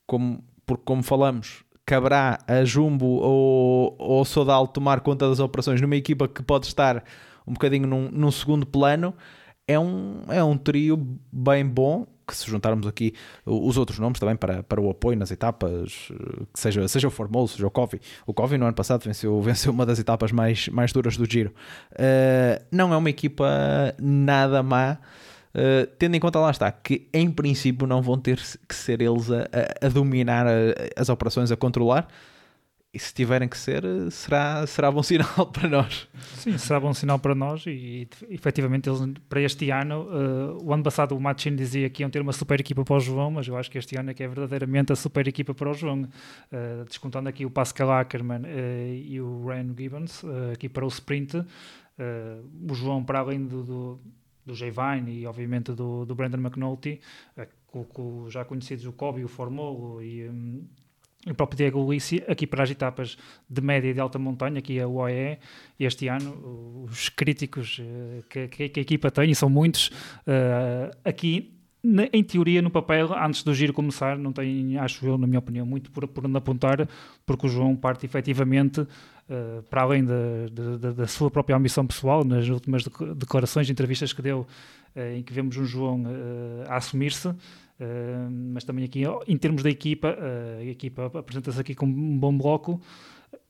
como porque como falamos, caberá a Jumbo ou, ou Sodal tomar conta das operações numa equipa que pode estar um bocadinho num, num segundo plano, é um, é um trio bem bom que se juntarmos aqui os outros nomes também para, para o apoio nas etapas, que seja, seja o Formoso, seja o Covi. O Covi no ano passado venceu, (laughs) venceu uma das etapas mais, mais duras do Giro. Uh, não é uma equipa nada má. Uh, tendo em conta lá está que em princípio não vão ter que ser eles a, a, a dominar a, as operações, a controlar. E se tiverem que ser, será, será bom (laughs) sinal para nós. Sim, será bom sinal para nós e, efetivamente eles para este ano, uh, o ano passado o Matchin dizia que iam ter uma super equipa para o João, mas eu acho que este ano é que é verdadeiramente a super equipa para o João. Uh, descontando aqui o Pascal Ackermann e o Ryan Gibbons, aqui para o sprint, o João para além do, do do Jay Vine e obviamente do, do Brandon McNulty, eh, com, com já conhecidos o Kobe, o Formolo e, um, o próprio Diego Ulissi, aqui para as etapas de média e de alta montanha, aqui a UAE, este ano, os críticos uh, que, que, a equipa tem, e são muitos, uh, aqui na, em teoria, no papel, antes do giro começar, não tem, acho eu, na minha opinião, muito por, por onde apontar, porque o João parte efetivamente uh, para além da, da, da, sua própria ambição pessoal, nas últimas declarações, entrevistas que deu, uh, em que vemos um João uh, a assumir-se, mas também aqui, em termos da equipa, a equipa apresenta-se aqui com um bom bloco.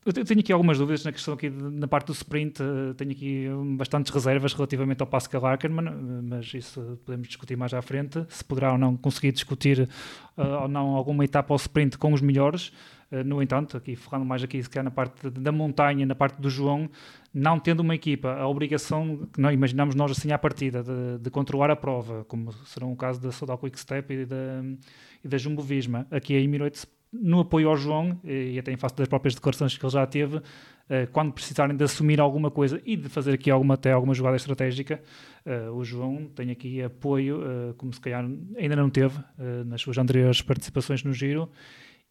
Eu tenho aqui algumas dúvidas na questão aqui na parte do sprint, tenho aqui bastantes reservas relativamente ao Pascal Ackermann, mas isso podemos discutir mais à frente, se poderá ou não conseguir discutir ou não alguma etapa ao sprint com os melhores. Eh, no entanto, aqui falando mais aqui se calhar na parte da montanha, na parte do João, não tendo uma equipa a obrigação, que imaginamos nós assim à partida, de, de controlar a prova, como será o caso da Sodal Quick Step e da, e da Jumbo Visma. Aqui a Emirates, no apoio ao João, e até em face das próprias declarações que ele já teve, eh, quando precisarem de assumir alguma coisa e de fazer aqui alguma, até alguma jogada estratégica, uh, o João tem aqui apoio, como se calhar ainda não teve nas suas anteriores participações no Giro,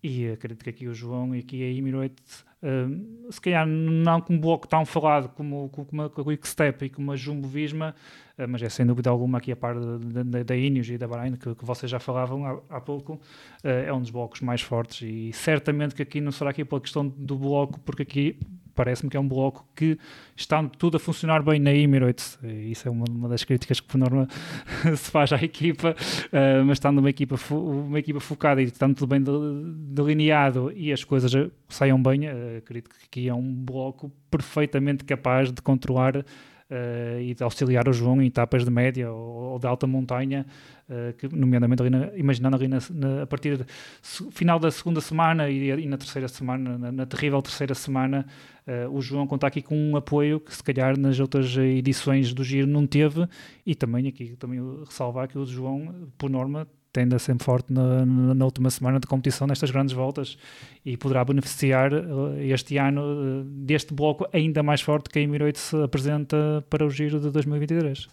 e acredito que aqui o João e aqui a Emirates, uh, se calhar não com um bloco tão falado como, como a Quick Step e como a Jumbo Visma, uh, mas é sem dúvida alguma aqui a par da, da Ineos e da Bahrein, que, que vocês já falavam há, há pouco, uh, é um dos blocos mais fortes e certamente que aqui não será aqui pela questão do bloco, porque aqui parece-me que é um bloco que está tudo a funcionar bem na Emirates. Isso é uma, uma das críticas que por norma (laughs) se faz à equipa, uh, mas estando uma equipa, uma equipa focada e estando tudo bem delineado e as coisas saiam bem, uh, acredito que aqui é um bloco perfeitamente capaz de controlar uh, e de auxiliar o João em etapas de média ou, ou de alta montanha, uh, que, nomeadamente ali na, imaginando ali na, na, a partir do final da segunda semana e, e na terceira semana, na, na terrível terceira semana, uh, o João conta aqui com um apoio que se calhar nas outras edições do Giro não teve e também aqui também ressalvar que o João, por norma, tende a ser forte na, na, última semana de competição nestas grandes voltas e poderá beneficiar eh, este ano eh, deste bloco ainda mais forte que a Emirates se apresenta para o Giro de 2023.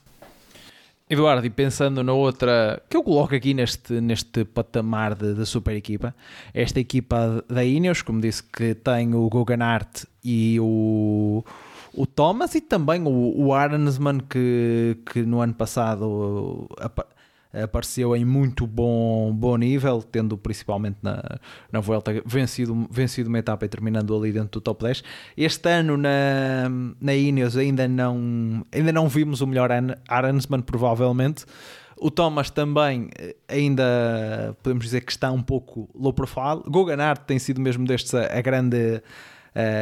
Eduardo, e pensando na outra que eu coloco aqui neste, neste patamar de, de super equipa, esta equipa da Ineos, como disse, que tem o Guggenart e o, o Thomas e também o, o Arnsman, que, que no ano passado apareceu em muito bom, bom nível, tendo principalmente na, na Vuelta vencido, vencido uma etapa e terminando ali dentro do top 10. Este ano na, na Ineos ainda não, ainda não vimos o melhor Arensman, provavelmente. O Thomas também eh, ainda podemos dizer que está um pouco low profile. Goganart tem sido mesmo destes a, a grande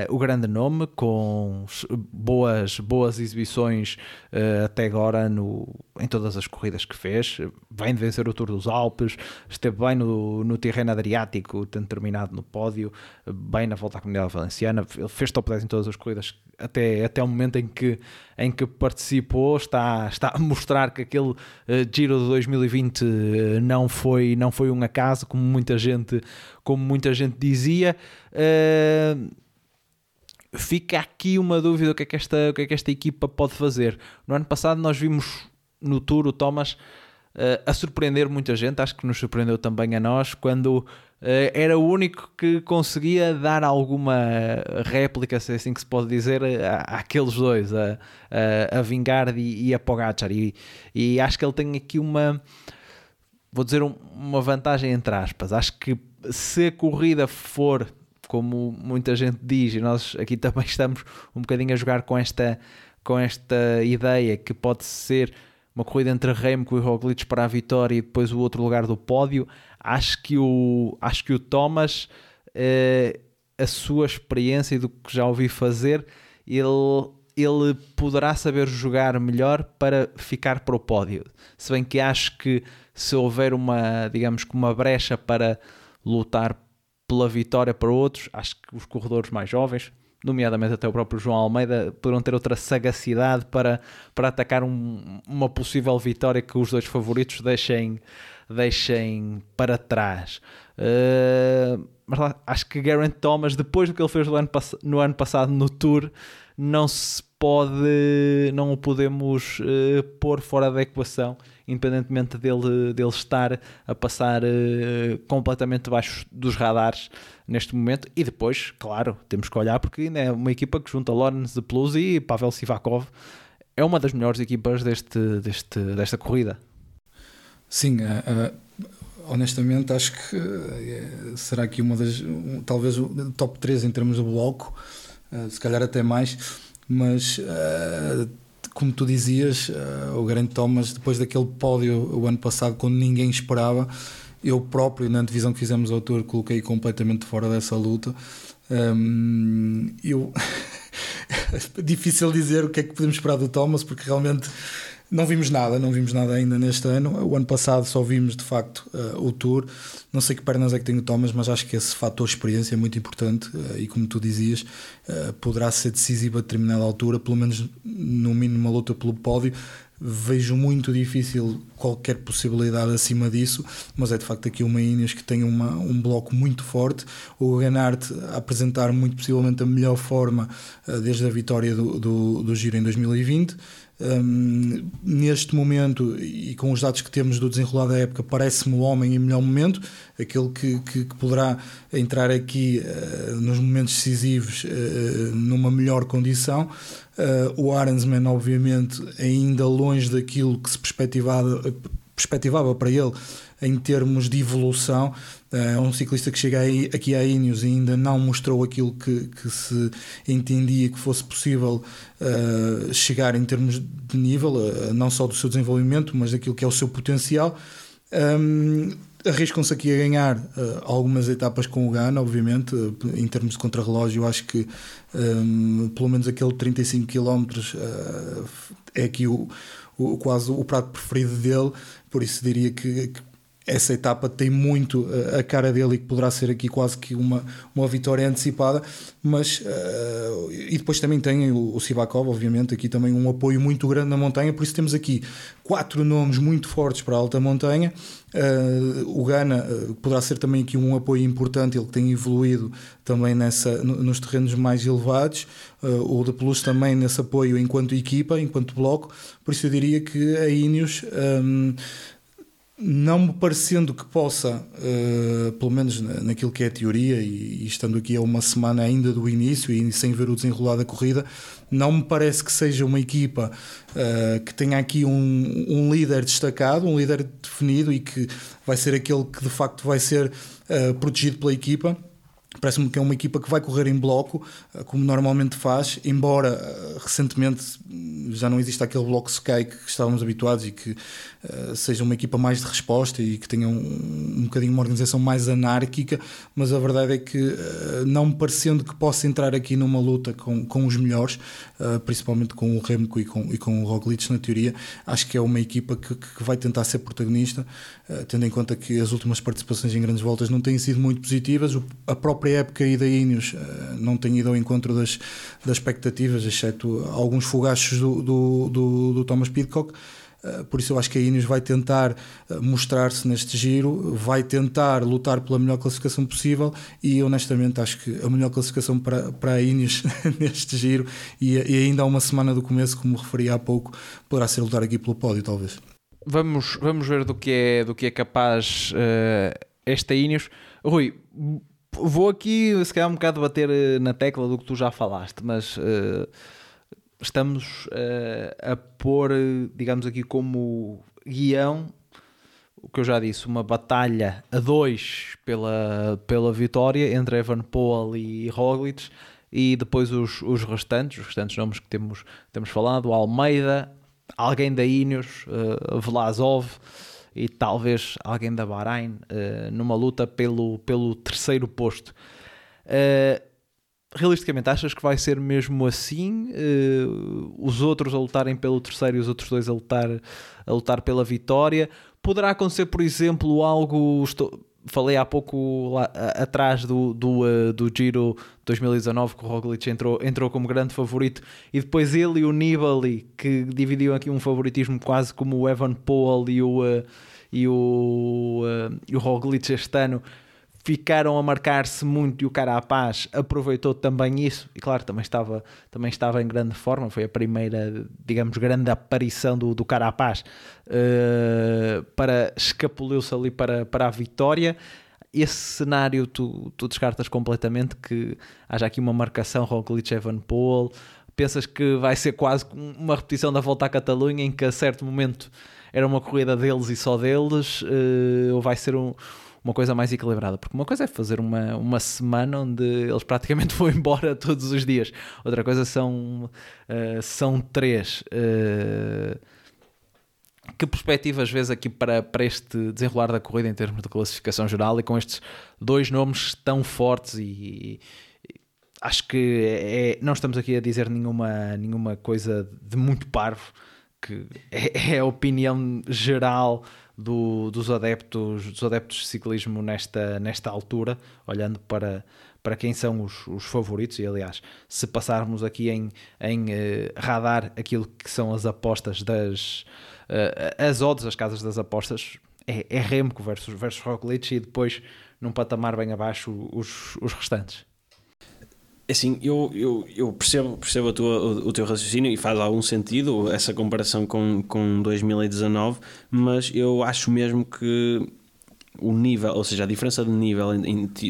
o grande nome, com boas, boas exibições uh, até agora no, em todas as corridas que fez. Vem de vencer o Tour dos Alpes, esteve bem no, no terreno Adriático, tendo terminado no pódio, bem na volta à Comunidade Valenciana. Ele fez top 10 em todas as corridas até, até o momento em que, em que participou, está, está a mostrar que aquele uh, Giro de 2020 uh, não, foi, não foi um acaso, como muita gente, como muita gente dizia. Fica aqui uma dúvida o que, é que esta, o que é que esta equipa pode fazer. No ano passado nós vimos no Tour o Thomas uh, a surpreender muita gente, acho que nos surpreendeu também a nós, quando uh, era o único que conseguia dar alguma réplica, se é assim que se pode dizer, àqueles dois, a, a, a e, e a Pogacar. E, e acho que ele tem aqui uma, vou dizer, um, uma vantagem entre aspas. Acho que se a corrida for como muita gente diz, e nós aqui (laughs) também estamos um bocadinho a jogar com esta, com esta ideia que pode ser uma corrida entre Remco e Roglic para a vitória e depois o outro lugar do pódio. Acho que o, acho que o Thomas, eh, a sua experiência e do que já ouvi fazer, ele, ele poderá saber jogar melhor para ficar para o pódio. Se bem que acho que se houver uma, digamos que uma brecha para lutar pela vitória para outros. Acho que os corredores mais jovens, nomeadamente até o próprio João Almeida, poderão ter outra sagacidade para, para atacar um, uma possível vitória que os dois favoritos deixem, deixem para trás. Uh, mas lá, acho que Geraint Thomas, depois do que ele fez no ano, no ano passado no Tour, não se pode, não o podemos uh, pôr fora da equação independentemente dele, dele estar a passar uh, completamente debaixo dos radares neste momento. E depois, claro, temos que olhar porque é uma equipa que junta Lorenz de Plus e Pavel Sivakov. É uma das melhores equipas deste, deste, desta corrida. Sim, uh, honestamente acho que uh, será aqui uma das, um, talvez o top 3 em termos de bloco, se calhar até mais, mas como tu dizias, uh, o grande Thomas, depois daquele pódio o ano passado, quando ninguém esperava, eu próprio, na divisão que fizemos ao Tour, coloquei completamente fora dessa luta. Um, eu. (laughs) difícil dizer o que é que podemos esperar do Thomas, porque realmente não vimos nada, não vimos nada ainda neste ano. O ano passado só vimos de facto uh, o Tour. Não sei que pernas é que tem o Thomas, mas acho que esse fator experiência é muito importante uh, e, como tu dizias, uh, poderá ser decisivo a determinada altura, pelo menos no mínimo uma luta pelo pódio. Vejo muito difícil qualquer possibilidade acima disso, mas é de facto aqui uma Ineos que tem uma, um bloco muito forte. O Ganart apresentar muito possivelmente a melhor forma desde a vitória do, do, do Giro em 2020. Um, neste momento, e com os dados que temos do desenrolar da época, parece-me o homem em melhor momento, aquele que, que, que poderá entrar aqui uh, nos momentos decisivos uh, numa melhor condição. Uh, o Arensman, obviamente, ainda longe daquilo que se perspectivava, perspectivava para ele em termos de evolução. É um ciclista que chega aqui a Ineos e ainda não mostrou aquilo que, que se entendia que fosse possível uh, chegar em termos de nível, uh, não só do seu desenvolvimento, mas daquilo que é o seu potencial. Um, arriscam-se aqui a ganhar uh, algumas etapas com o Gana, obviamente, uh, em termos de contrarrelógio, acho que um, pelo menos aquele 35 km uh, é aqui o, o, quase o prato preferido dele, por isso diria que, que essa etapa tem muito uh, a cara dele e que poderá ser aqui quase que uma, uma vitória antecipada, mas uh, e depois também tem o, o Sivakov, obviamente, aqui também um apoio muito grande na montanha, por isso temos aqui quatro nomes muito fortes para a alta montanha. Uh, o Gana poderá ser também aqui um apoio importante, ele que tem evoluído também nessa, nos terrenos mais elevados, o de Plus também nesse apoio enquanto equipa, enquanto bloco, por isso eu diria que a Ineos. Um, não me parecendo que possa, uh, pelo menos naquilo que é teoria, e, e, estando aqui a uma semana ainda do início e sem ver o desenrolar da corrida, não me parece que seja uma equipa uh, que tenha aqui um, um, líder destacado, um líder definido e que vai ser aquele que de facto vai ser uh, protegido pela equipa. Parece-me que é uma equipa que vai correr em bloco, como normalmente faz, embora recentemente já não existe aquele bloco Sky que estávamos habituados e que seja uma equipa mais de resposta e que tenha um, um bocadinho uma organização mais anárquica, mas a verdade é que uh, não me parecendo que possa entrar aqui numa luta com, com os melhores, uh, principalmente com o Remco e com, e com o Roglic na teoria, acho que é uma equipa que, que vai tentar ser protagonista, tendo em conta que as últimas participações em grandes voltas não têm sido muito positivas, a própria época aí da Ineos não tem ido ao encontro das, das expectativas, exceto alguns fogachos do, do, do, do Thomas Pidcock. Uh, por isso eu acho que a Ineos vai tentar uh, mostrar-se neste giro, vai tentar lutar pela melhor classificação possível e honestamente acho que a melhor classificação para, para a Ineos (laughs) neste giro e, e, ainda há uma semana do começo, como referi há pouco, poderá ser lutar aqui pelo pódio talvez. Vamos, vamos ver do que é, do que é capaz uh, esta Ineos. Rui, vou aqui se calhar um bocado bater na tecla do que tu já falaste, mas estamos uh, a pôr, digamos aqui, como guião o que eu já disse, uma batalha a dois pela, pela vitória entre Evan Paul e Roglic e depois os, os restantes, os restantes nomes que temos, temos falado, Almeida, alguém da Ineos, uh, Vlasov e talvez alguém da Bahrein uh, numa luta pelo, pelo terceiro posto. Uh, realisticamente, achas que vai ser mesmo assim? Uh, os outros a lutarem pelo terceiro e os outros dois a lutar, a lutar pela vitória? Poderá acontecer, por exemplo, algo. Estou, falei há pouco lá, atrás do, do, uh, do Giro 2019 que o Roglic entrou, entrou como grande favorito e depois ele e o Nibali que dividiam aqui um favoritismo quase como o Evan Paul e o, uh, e o, e o Roglic este ano ficaram a marcar-se muito e o Carapaz aproveitou também isso. E claro também estava também estava em grande forma foi a primeira digamos grande aparição do, do Carapaz uh, para escapuliu-se ali para, para a vitória. Esse cenário tu, tu descartas completamente que haja aqui uma marcação Roglic Paul pensas que vai ser quase uma repetição da volta à Catalunha em que a certo momento era uma corrida deles e só deles uh, ou vai ser um uma coisa mais equilibrada. Porque uma coisa é fazer uma, uma semana onde eles praticamente (laughs) vão embora todos os dias, outra coisa são, uh, são três. Uh, que perspectivas vês aqui para, para este desenrolar da corrida em termos de classificação geral e com estes dois nomes tão fortes e, e acho que é, não estamos aqui a dizer nenhuma, nenhuma coisa de muito parvo, que é, é a opinião geral do, dos, adeptos, dos adeptos de ciclismo nesta, nesta altura, olhando para, para quem são os, os favoritos. E aliás, se passarmos aqui em, em uh, radar aquilo que são as apostas das uh, as odds, as casas das apostas, é, é Remco versus, versus Roglic e depois num patamar bem abaixo os, os restantes. Assim, eu, eu, eu percebo, percebo a tua, o, o, teu raciocínio e faz algum sentido essa comparação com, com 2019, mas eu acho mesmo que o nível, ou seja, a diferença de nível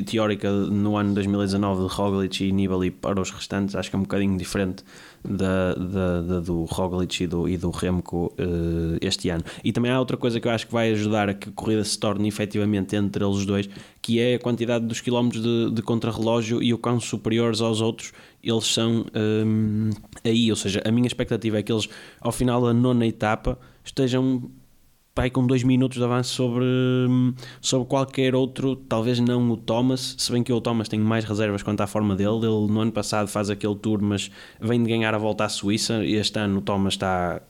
teórica no ano 2019 de Roglic e Nibali para os restantes acho que é um bocadinho diferente da, da, da do Roglic e do, e do Remco uh, este ano. E também há outra coisa que eu acho que vai ajudar a que a corrida se torne efetivamente entre eles dois, que é a quantidade dos quilómetros de, de contrarrelógio e o quão superiores aos outros eles são um, eh, aí. Ou seja, a minha expectativa é que eles, ao final da nona etapa, estejam vai com dois minutos de avanço sobre, sobre qualquer outro, talvez não o Thomas, se bem que o Thomas tem mais reservas quanto à forma dele. Ele no ano passado faz aquele tour, mas vem de ganhar a volta à Suíça. E este ano o Thomas está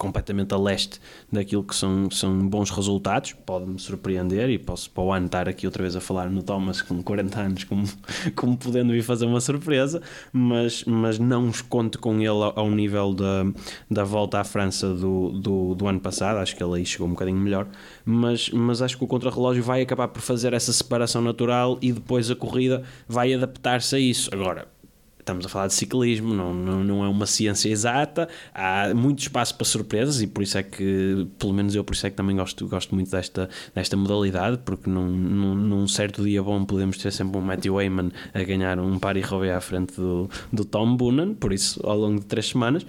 completamente a leste daquilo que são, são bons resultados, pode-me surpreender e posso para o ano estar aqui outra vez a falar no Thomas com 40 anos como, (laughs) como podendo vir fazer uma surpresa, mas, mas não conto com ele ao nível da, da volta à França do, do, do ano passado, acho que ele aí chegou um bocadinho melhor, mas, mas acho que o contrarrelógio vai acabar por fazer essa separação natural e depois a corrida vai adaptar-se a isso. Agora, estamos a falar de ciclismo, não, não, não é uma ciência exata, há muito espaço para surpresas e por isso é que, pelo menos eu por isso é que também gosto, gosto muito desta, desta modalidade, porque num, num, num certo dia bom podemos ter sempre um Matthew Wayman a ganhar um Paris-Roubaix à frente do, do Tom Boonen, por isso ao longo de três semanas,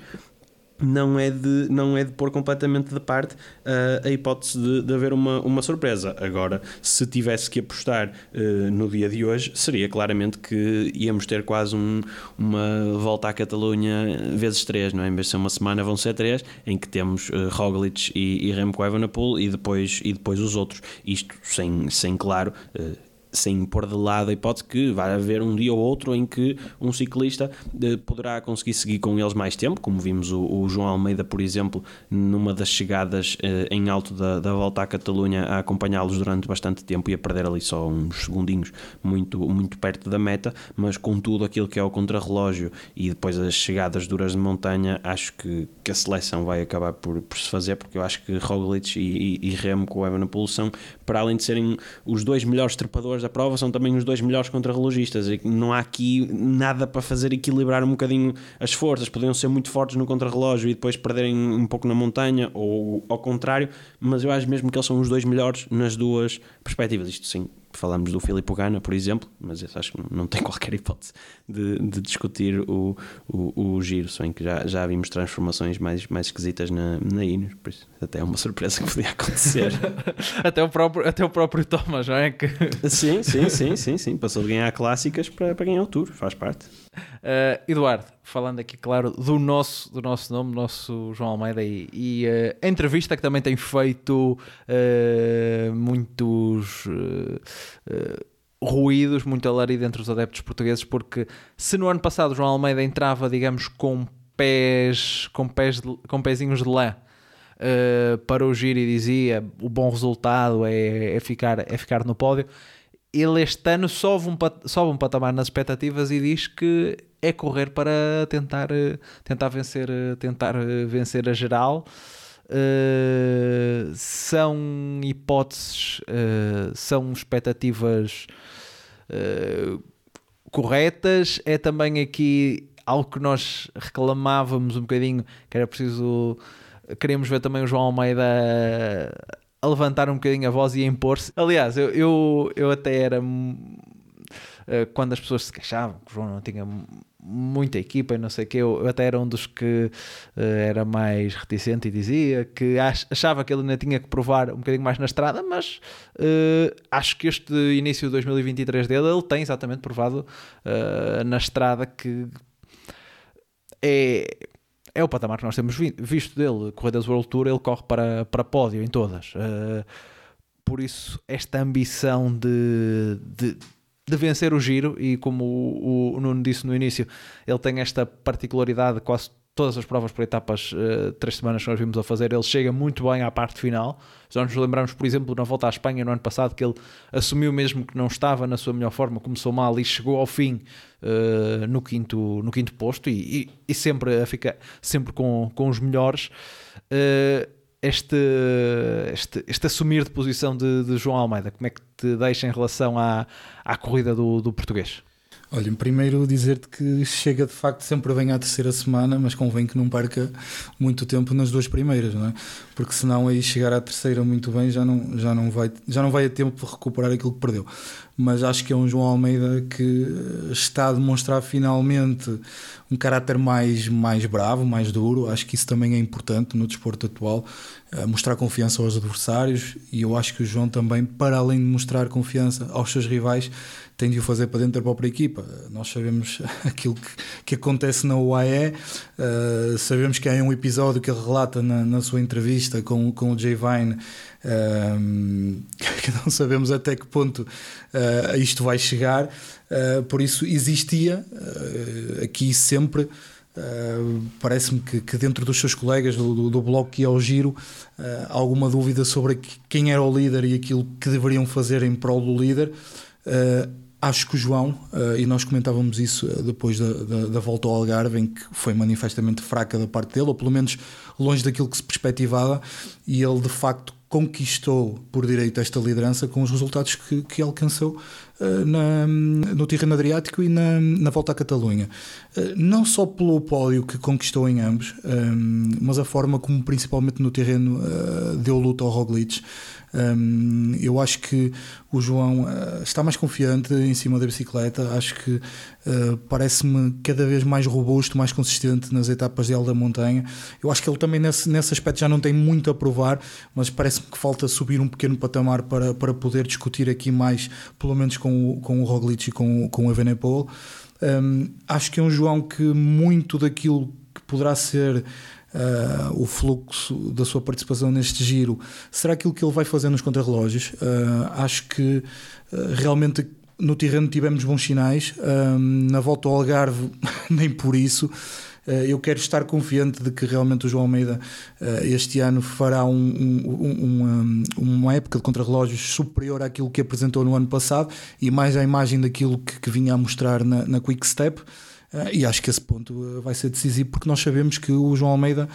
não é de, não é de pôr completamente de parte uh, a hipótese de, de, haver uma, uma surpresa. Agora, se tivesse que apostar uh, no dia de hoje, seria claramente que íamos ter quase um, uma volta à Catalunha vezes três, não é? Em vez de ser uma semana, vão ser três, em que temos uh, Roglic e, e Remco Evenepoel e depois, e depois os outros. Isto sem, sem claro. Uh, sem pôr de lado a hipótese que vai haver um dia ou outro em que um ciclista eh, poderá conseguir seguir com eles mais tempo, como vimos o, o João Almeida, por exemplo, numa das chegadas eh, em alto da, da volta à Catalunha, a acompanhá-los durante bastante tempo e a perder ali só uns segundinhos muito, muito perto da meta, mas com tudo aquilo que é o contrarrelógio e depois as chegadas duras de montanha, acho que, que a seleção vai acabar por, por se fazer, porque eu acho que Roglic e, e, e Remo com o para além de serem os dois melhores trepadores da prova são também os dois melhores contrarrelogistas e não há aqui nada para fazer equilibrar um bocadinho as forças. Podiam ser muito fortes no contrarrelógio e depois perderem um pouco na montanha ou ao contrário, mas eu acho mesmo que eles são os dois melhores nas duas perspectivas. Isto sim, falamos do Filipe Gana, por exemplo, mas esse acho que não tem (laughs) qualquer hipótese de, de discutir o, o, o, giro, só em que já, já vimos transformações mais, mais esquisitas na, na Ineos, por isso até é uma surpresa que podia acontecer. (laughs) até, o próprio, até o próprio Thomas, não é? Que... Sim, sim, sim, sim, sim, passou de ganhar clássicas para, para ganhar o Tour, faz parte. Uh, Eduardo, falando aqui, claro, do nosso, do nosso nome, nosso João Almeida, e, e uh, entrevista que também tem feito uh, muitos ruídos, muito alarido entre os adeptos portugueses, porque se no ano passado João Almeida entrava, digamos, com pés, com pés, de, com pezinhos de lã. Para o giro e dizia o bom resultado é, é, ficar, é ficar no pódio ele este ano sobe um, sobe um patamar nas expectativas e diz que é correr para tentar, tentar, vencer, tentar vencer a geral. Uh, são hipóteses, uh, são expectativas uh, corretas. É também aqui algo que nós reclamávamos um bocadinho, que era preciso. Queríamos ver também o João Almeida a levantar um bocadinho a voz e a impor-se. Aliás, eu, eu, eu até era. Eh, quando as pessoas se queixavam que o João não tinha muita equipa e não sei o que, eu, até era um dos que uh, era mais reticente e dizia que achava que ele ainda tinha que provar um bocadinho mais na estrada, mas uh, acho que este início de 2023 dele ele tem exatamente provado uh, na estrada que é é o patamar que nós temos visto dele. Corridas World Tour, ele corre para, para pódio em todas. Uh, por isso, esta ambição de, de, de, vencer o giro, e como o, o Nuno disse no início, ele tem esta particularidade quase todas as provas por etapas, uh, três semanas que nós vimos a fazer, ele chega muito bem à parte final. Já nos lembramos, por exemplo, na volta à Espanha no ano passado, que ele assumiu mesmo que não estava na sua melhor forma, começou mal e chegou ao fim uh, no, quinto, no quinto posto e, e, e, sempre a ficar sempre com, com os melhores. Uh, este, este, este assumir de posição de, de, João Almeida, como é que te deixa em relação à, à corrida do, do português? Olha, primeiro dizer-te que chega de facto sempre bem à terceira semana, mas convém que não perca muito tempo nas duas primeiras, não é? Porque senão aí chegar à terceira muito bem já não, já não, vai, já não vai a tempo de recuperar aquilo que perdeu. Mas acho que é um João Almeida que está a demonstrar finalmente um caráter mais, mais bravo, mais duro. Acho que isso também é importante no desporto atual, eh, mostrar confiança aos adversários e eu acho que o João também, para além de mostrar confiança aos seus rivais, tem de o fazer para dentro da própria equipa. Nós sabemos (laughs) aquilo que, que acontece na UAE, uh, sabemos que há um episódio que ele relata na, na sua entrevista com, com o Jay Vine, um, (laughs) que não sabemos até que ponto uh, isto vai chegar, uh, por isso existia uh, aqui sempre. Parece-me que, que, dentro dos seus colegas do, do, do bloco que é o Giro, alguma dúvida sobre quem era o líder e aquilo que deveriam fazer em prol do líder. Acho que o João, uh, e nós comentávamos isso uh, depois da, da, da, volta ao Algarve, em que foi manifestamente fraca da parte dele, ou pelo menos longe daquilo que se perspectivava, e ele de facto conquistou por direito esta liderança com os resultados que, que alcançou uh, na, no Tirreno Adriático e na, na volta à Catalunha. Não só pelo pódio que conquistou em ambos, mas a forma como, principalmente no terreno, deu luta ao Roglic. Um, eu acho que o João uh, está mais confiante em cima da bicicleta. Acho que uh, parece-me cada vez mais robusto, mais consistente nas etapas de alta montanha. Eu acho que ele também nesse, nesse aspecto já não tem muito a provar, mas parece-me que falta subir um pequeno patamar para, para poder discutir aqui mais, pelo menos com o, com o Roglic e com, com o Evenepoel. Um, acho que é um João que muito daquilo que poderá ser uh, o fluxo da sua participação neste giro será aquilo que ele vai fazer nos contrarrelógios. Uh, acho que uh, realmente no Tirreno tivemos bons sinais, na volta ao Algarve, (laughs) nem por isso. Eu quero estar confiante de que realmente o João Almeida este ano fará um, um, um, uma época de contrarrelógios superior àquilo que apresentou no ano passado e mais à imagem daquilo que, que vinha a mostrar na, na Quick Step. Uh, e acho que esse ponto vai ser decisivo porque nós sabemos que o João Almeida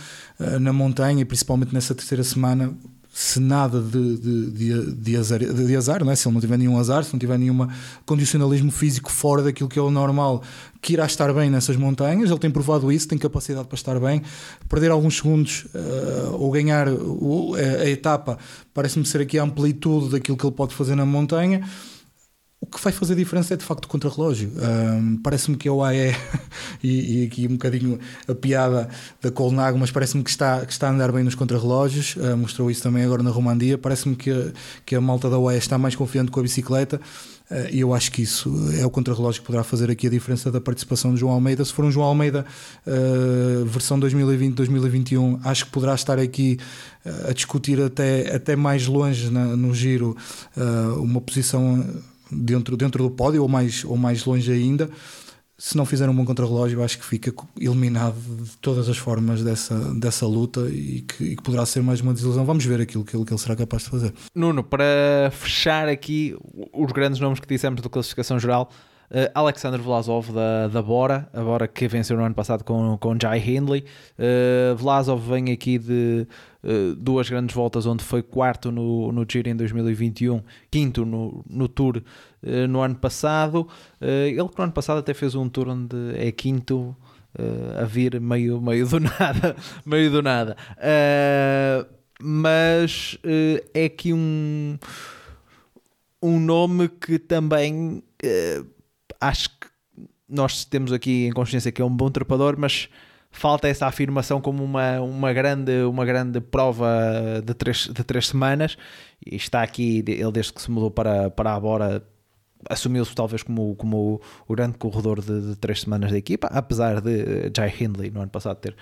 na montanha, e principalmente nessa terceira semana, se nada de, de, de, de, azar, de azar não é? se ele não tiver nenhum azar, se não tiver nenhum condicionalismo físico fora daquilo que é o normal, que irá estar bem nessas montanhas. Ele tem provado isso, tem capacidade para estar bem. Perder alguns segundos uh, ou ganhar uh, a, a etapa parece-me ser aqui a amplitude daquilo que ele pode fazer na montanha o que vai fazer diferença é de facto o contrarrelógio. Um, parece-me que é o AE (laughs) e, e, aqui um bocadinho a piada da Colnago, mas parece-me que está, que está a andar bem nos contrarrelógios. Uh, mostrou isso também agora na Romandia. Parece-me que, a, que a malta da UAE está mais confiante com a bicicleta. Uh, e eu acho que isso é o contrarrelógio que poderá fazer aqui a diferença da participação de João Almeida. Se for um João Almeida uh, versão 2020-2021, acho que poderá estar aqui a discutir até, até mais longe na, no giro uma posição dentro, dentro do pódio ou mais, ou mais longe ainda. Se não fizer um bom contrarrelógio, acho que fica eliminado de todas as formas dessa, dessa luta e que, e que poderá ser mais uma desilusão. Vamos ver aquilo que, que ele será capaz de fazer. Nuno, para fechar aqui os grandes nomes que dissemos da classificação geral, Uh, Alexander Vlasov da, da Bora, a Bora que venceu no ano passado com, com Jai Hindley. Uh, Vlasov vem aqui de duas grandes voltas, onde foi quarto no, no Giro em 2021, quinto no, no Tour no ano passado. ele que no ano passado até fez um Tour onde é quinto a vir meio, meio do (laughs) nada, meio do nada. mas é aqui um, um nome que também acho que nós temos aqui em consciência que é um bom trepador, mas falta essa afirmação como uma, uma, grande, uma grande prova de três, de três semanas. E está aqui, ele desde que se mudou para, para a Bora, assumiu-se talvez como, como o grande corredor de, de, três semanas da equipa, apesar de Jai Hindley no ano passado ter,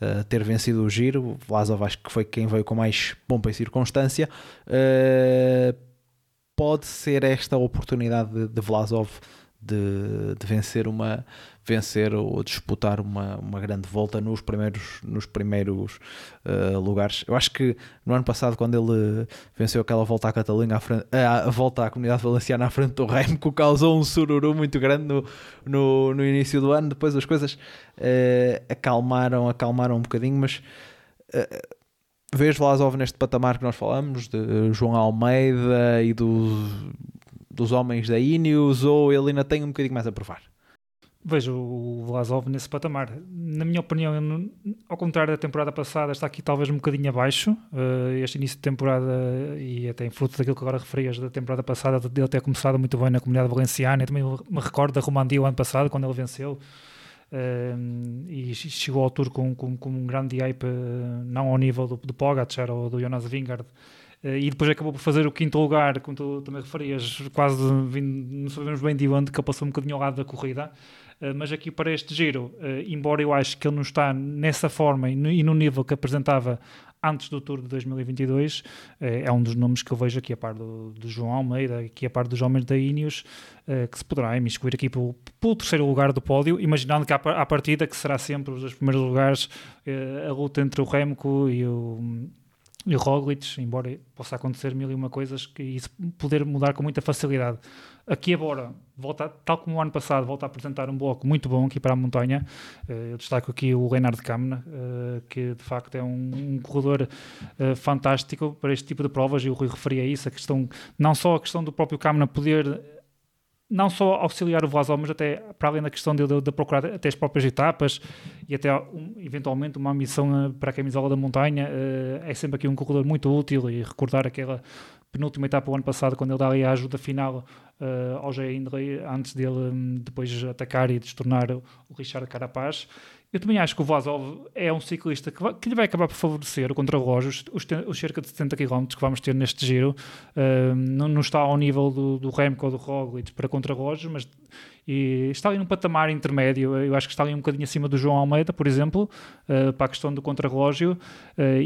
uh, ter vencido o giro. Vlasov acho que foi quem veio com mais pompa e circunstância. Uh, pode ser esta oportunidade de, de Vlasov de, de, vencer uma vencer ou disputar uma, uma grande volta nos primeiros nos primeiros uh, lugares eu acho que no ano passado quando ele venceu aquela volta à Catalunha frente, a, a volta à comunidade valenciana à frente do que causou um sururu muito grande no, no, no início do ano depois as coisas uh, acalmaram acalmaram um bocadinho mas uh, Vês Vlasov neste patamar que nós falamos, de João Almeida e do dos homens da Ineos ou ele ainda tem um bocadinho mais a provar? Vejo o Vlasov nesse patamar. Na minha opinião, ao contrário da temporada passada, está aqui talvez um bocadinho abaixo. Uh, este início de temporada, e até em fruto daquilo que agora referias da temporada passada, dele ter começado muito bem na comunidade valenciana. Também me recordo da Romandia o ano passado, quando ele venceu. Uh, e chegou ao Tour com, com, com um grande hype, uh, não ao nível do, do Pogacar ou do Jonas Vingard, eh, e depois acabou por fazer o quinto lugar, como tu também referias, quase vindo, não sabemos bem de onde, que ele passou um bocadinho ao lado da corrida. Uh, mas aqui para este giro, uh, embora eu acho que ele não está nessa forma e no, nível que apresentava antes do Tour de 2022, eh, é um dos nomes que eu vejo aqui a par do, do João Almeida, aqui a par dos homens da Ineos, eh, que se poderá imiscuir aqui pelo, pelo, terceiro lugar do pódio, imaginando que à, partida, que será sempre os dois primeiros lugares, a luta entre o Remco e o e o Roglic, embora possa acontecer mil e uma coisas, que isso poder mudar com muita facilidade. Aqui agora, volta, tal como o ano passado, volta a apresentar um bloco muito bom aqui para a montanha. Eh, eu destaco aqui o Reinhard Kamna, eh, que de facto é um, um corredor eh, fantástico para este tipo de provas, e o Rui referia isso, a questão, não só a questão do próprio Kamna poder não só auxiliar o Vlasov, mas até para além da questão de, de, de, procurar até as próprias etapas e até um, eventualmente uma missão para a camisola da montanha, uh, é sempre aqui um corredor muito útil e recordar aquela penúltima etapa o ano passado, quando ele dá ali a ajuda final uh, ao Jay Hindley, antes dele um, depois atacar e destornar o, o Richard Carapaz. Eu também acho que o Vazov é um ciclista que, vai, que lhe vai acabar por favorecer o contrarrelógio, os, os, os, cerca de 70 km que vamos ter neste giro. Uh, não, não, está ao nível do, do Remco ou do Roglic para contrarrelógio, mas e está ali num patamar intermédio. Eu acho que está ali um bocadinho acima do João Almeida, por exemplo, uh, para a questão do contrarrelógio. Uh,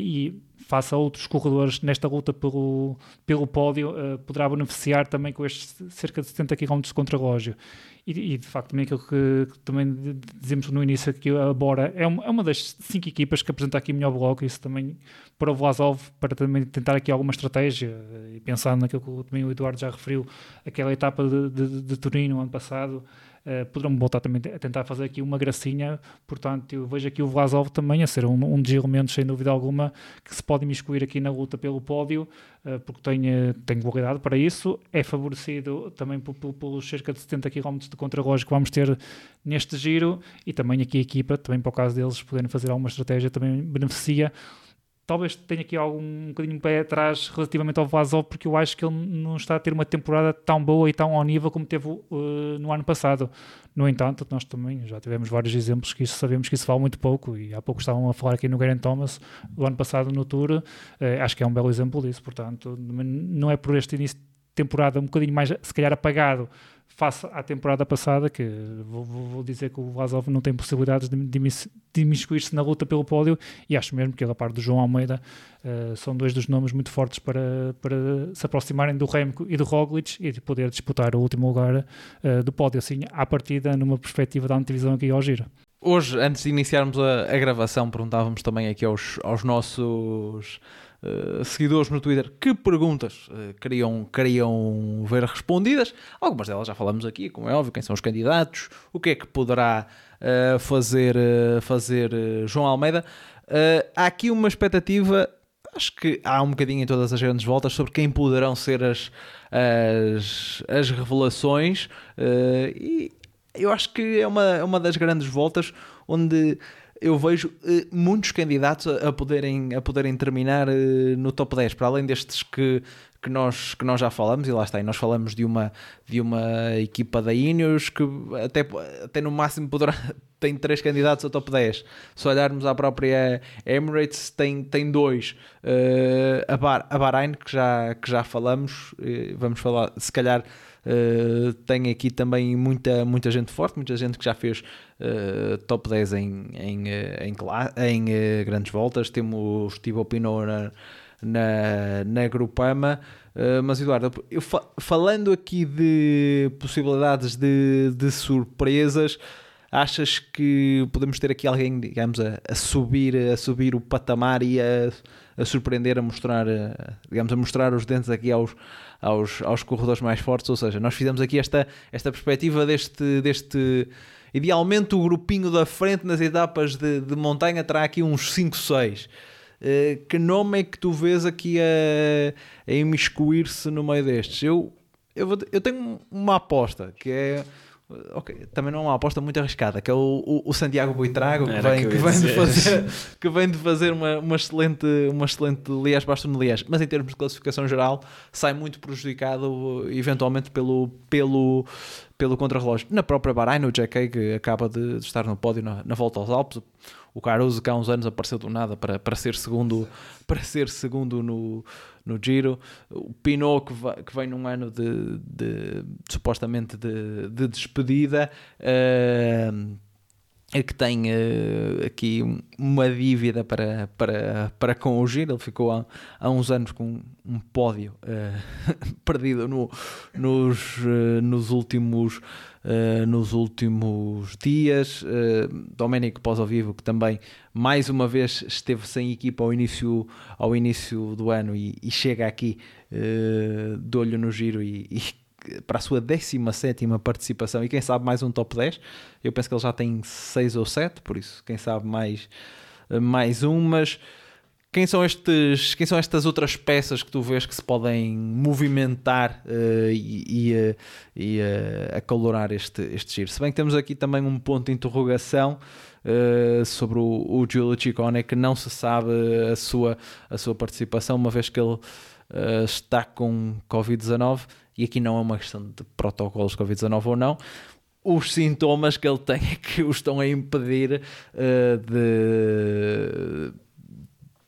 face a outros corredores nesta luta pelo, pelo pódio, uh, poderá beneficiar também com estes cerca de 70 km de contrarrelógio. E, e, de facto, também aquilo que, que, também dizemos no início, que a Bora é uma, é uma das cinco equipas que apresenta aqui melhor bloco, isso também para o Vlasov, para também tentar aqui alguma estratégia, e pensando naquilo que também o Eduardo já referiu, aquela etapa de, de, de Turino ano passado, Uh, poderão voltar também a tentar fazer aqui uma gracinha, portanto eu vejo aqui o Vlasov também a ser um, um dos elementos sem dúvida alguma que se pode imiscuir aqui na luta pelo pódio, uh, porque tem, uh, tem qualidade para isso, é favorecido também pelos cerca de 70 km de contrarrelógio que vamos ter neste giro. E também aqui a equipa, também para o caso deles poderem fazer alguma estratégia também beneficia talvez tenha aqui algum um bocadinho pé atrás relativamente ao Vazov, porque eu acho que ele não está a ter uma temporada tão boa e tão ao nível como teve uh, no ano passado. No entanto, nós também já tivemos vários exemplos que isso, sabemos que isso vale muito pouco, e há pouco estavam a falar aqui no Garen Thomas, do ano passado no Tour, uh, acho que é um belo exemplo disso, portanto, não é por este início de temporada um bocadinho mais, se calhar, apagado face à temporada passada, que vou, vou dizer que o Vazov não tem possibilidades de, de, imiscuir-se na luta pelo pódio, e acho mesmo que ele, a par do João Almeida, uh, são dois dos nomes muito fortes para, para se aproximarem do Remco e do Roglic e de poder disputar o último lugar uh, do pódio, assim, à partida, numa perspectiva da antevisão aqui ao Giro. Hoje, antes de iniciarmos a, a gravação, perguntávamos também aqui aos, aos nossos uh, seguidores no Twitter que perguntas uh, queriam, queriam ver respondidas. Algumas delas já falamos aqui, como é óbvio, quem são os candidatos, o que é que poderá uh, fazer, fazer João Almeida. há aqui uma expectativa, acho que há um bocadinho em todas as grandes voltas, sobre quem poderão ser as, as, as revelações. e eu acho que é uma, é uma das grandes voltas onde eu vejo uh, muitos candidatos a, poderem, a poderem terminar uh, no top 10, para além destes que, que, nós, que nós já falamos, e lá está, e nós falamos de uma, de uma equipa da Ineos que até, até no máximo poderá, (laughs) tem três candidatos ao top 10. Se olharmos à própria Emirates, tem, tem dois. Uh, a, Bar, a Bahrein, que já, que já falamos, vamos falar, se calhar Uh, tem aqui também muita, muita gente forte, muita gente que já fez uh, top 10 em, em, eh, em, em, grandes voltas. Temos Steve Opino na, na, na Grupama. Uh, mas Eduardo, eu fa falando aqui de possibilidades de, de surpresas, achas que podemos ter aqui alguém, digamos, a, a subir, a subir o patamar e a, a surpreender, a mostrar, a, digamos, a mostrar os dentes aqui aos, aos, aos corredores mais fortes. Ou seja, nós fizemos aqui esta, esta perspectiva deste, deste. Idealmente, o grupinho da frente nas etapas de, de montanha terá aqui uns 5, 6. Uh, que nome é que tu vês aqui a, a imiscuir-se no meio destes? Eu, eu, vou, eu tenho uma aposta que é Ok, também não é uma aposta muito arriscada, que é o, o, o Santiago Buitrago, que vem, que, que, vem de fazer, (laughs) que vem de fazer uma, uma excelente, uma excelente Liège Bastogne Liège, mas em termos de classificação geral sai muito prejudicado eventualmente pelo, pelo, pelo contrarrelógio. Na própria Bahrein, o Jack que acaba de, de estar no pódio na, na volta aos Alpes, o Caruso que há uns anos apareceu do nada para, para ser segundo, para ser segundo no, no Giro, o Pinot que, que vem num ano de, de, supostamente de, de despedida. Uh, que tem uh, aqui uma dívida para, para, para com o Giro. Ele ficou há, há uns anos com um pódio uh, (laughs) perdido no, nos, uh, nos, últimos, nos últimos dias. Uh, Domenico Pós ao Vivo, que também mais uma vez esteve sem equipa ao início, ao início do ano e, e chega aqui de olho no Giro e, e para a sua 17 participação e quem sabe mais um top 10. Eu penso que ele já tem 6 ou 7, por isso, quem sabe mais, mais um. Mas quem são, estes, quem são estas outras peças que tu vês que se podem movimentar uh, e, e, uh, e uh, acalorar este, este giro? Se bem que temos aqui também um ponto de interrogação. Uh, sobre o, o Giulio Ciccone que não se sabe a sua, a sua participação, uma vez que ele uh, está com Covid-19 e aqui não é uma questão de protocolos Covid-19 ou não, os sintomas que ele tem (laughs) é que o estão a impedir uh, de,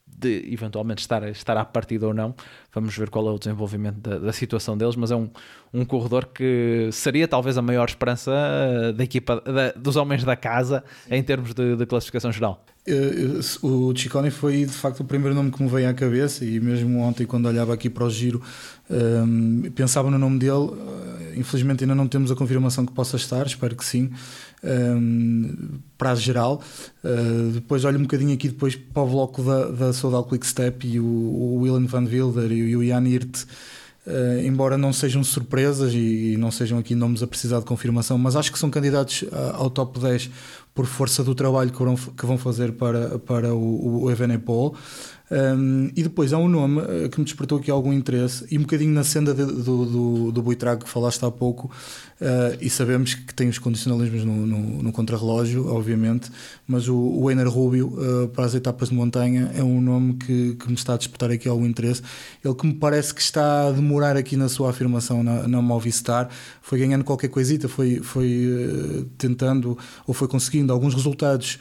de eventualmente estar, estar à partida ou não. Vamos ver qual é o desenvolvimento da, da situação deles, mas é um, um corredor que seria talvez a maior esperança eh, da equipa da, dos homens da casa em termos de, de classificação geral. Eh, o Ciccone foi de facto o primeiro nome que me veio à cabeça e mesmo ontem quando olhava aqui para o giro um, ehm, pensava no nome dele. Eh, infelizmente ainda não temos a confirmação que possa estar, espero que sim um, ehm, para geral. Uh, depois olho um bocadinho aqui depois para o bloco da, da Soudal Quickstep e o, o Willen van Wilder e o Jan Hirt Uh, embora não sejam surpresas e, e, não sejam aqui nomes a precisar de confirmação, mas acho que são candidatos ao top 10 por força do trabalho que vão, fazer para, para o, o Evenepoel. Um, e depois há um nome eh, que me despertou aqui algum interesse, e um bocadinho na senda de, do, do, do Buitrago que falaste há pouco, Uh, e sabemos que tem os condicionalismos no, no, no contrarrelógio, obviamente, mas o, o Ener Rubio uh, para as etapas de montanha é um nome que, que me está a despertar aqui algum interesse. Ele que me parece que está a demorar aqui na sua afirmação na, na Movistar, foi ganhando qualquer coisita, foi, foi uh, tentando ou foi conseguindo alguns resultados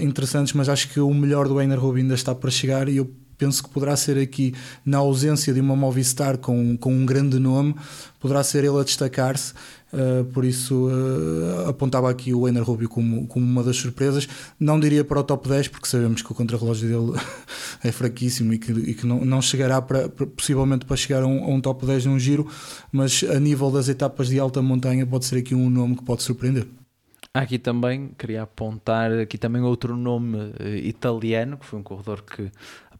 interessantes, mas acho que o melhor do Ener Rubio ainda está para chegar e eu penso que poderá ser aqui, na ausência de uma Movistar com, com um grande nome, poderá ser ele a destacar-se. Uh, por isso uh, apontava aqui o Ener Rubio como, como uma das surpresas. Não diria para o top 10, porque sabemos que o contrarrelógio dele (laughs) é fraquíssimo e que, e que não, não chegará para, possivelmente para chegar a um, a um, top 10 num giro, mas a nível das etapas de alta montanha pode ser aqui um nome que pode surpreender. Aqui também queria apontar aqui também outro nome uh, italiano, que foi um corredor que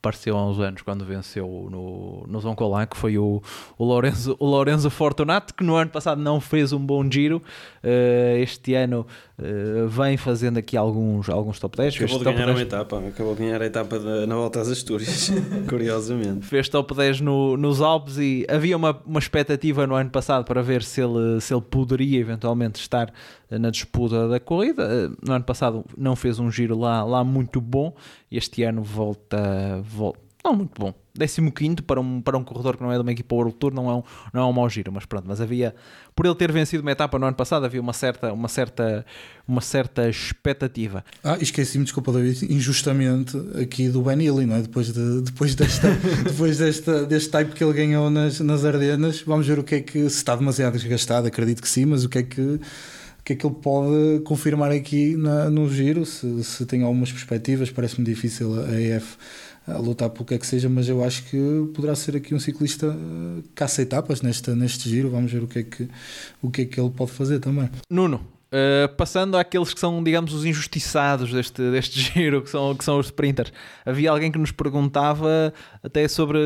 apareceu há uns anos quando venceu no, no Zoncolan, que foi o, o, Lorenzo, o Lorenzo Fortunato, que no ano passado não fez um bom giro. Uh, este ano uh, vem fazendo aqui alguns, alguns top 10. Acabou de ganhar 10. uma etapa, acabou de ganhar a etapa de, na volta às Astúrias, (laughs) curiosamente. Fez top 10 no, nos Alpes e havia uma, uma expectativa no ano passado para ver se ele, se ele poderia eventualmente estar na disputa da corrida. No ano passado não fez um giro lá, lá muito bom. Este ano volta, volta não muito bom. 15 para um, para um corredor que não é de uma equipa World Tour não é, um, não é um mau giro, mas pronto. Mas havia, por ele ter vencido uma etapa no ano passado, havia uma certa, uma certa, uma certa expectativa. Ah, esqueci-me, desculpa, David, injustamente aqui do Ben não é? Depois, de, depois, desta, (laughs) depois desta, deste type que ele ganhou nas, nas Ardenas, vamos ver o que é que se está demasiado desgastado, acredito que sim, mas o que é que que é que ele pode confirmar aqui na, no giro, se, se tem algumas perspectivas, parece-me difícil a EF a lutar pelo que é que seja, mas eu acho que poderá ser aqui um ciclista eh, caça etapas neste, neste giro, vamos ver o que, é que, o que é que ele pode fazer também. Nuno, Uh, passando àqueles que são, digamos, os injustiçados deste, deste (laughs) giro, que são, que são os sprinters. Havia alguém que nos perguntava até sobre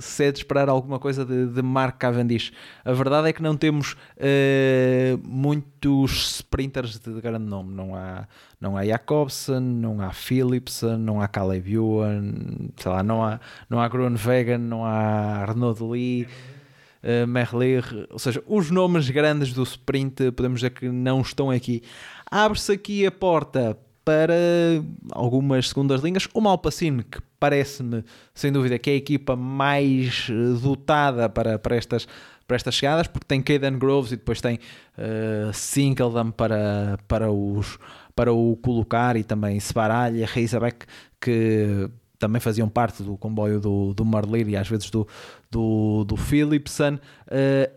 se é de esperar alguma coisa de, de Mark Cavendish. A verdade é que não temos uh, muitos sprinters de grande nome. Não há, não há Jacobsen, não há Philipsen, não há Caleb Ewan, sei lá, não há, não há Groenwegen, não há Arnaud Lee uh, Merlier, ou seja, os nomes grandes do sprint, podemos dizer que não estão aqui. Abre-se aqui a porta para algumas segundas linhas. O Malpacine, que parece-me, sem dúvida, que é a equipa mais eh, dotada para, para, estas, para estas chegadas, porque tem Caden Groves e depois tem uh, Sinkeldam para, para, os, para o colocar e também Sebaralha, Reisabek, que também faziam parte do comboio do, do Marlir e às vezes do, do, do Philipson. Uh,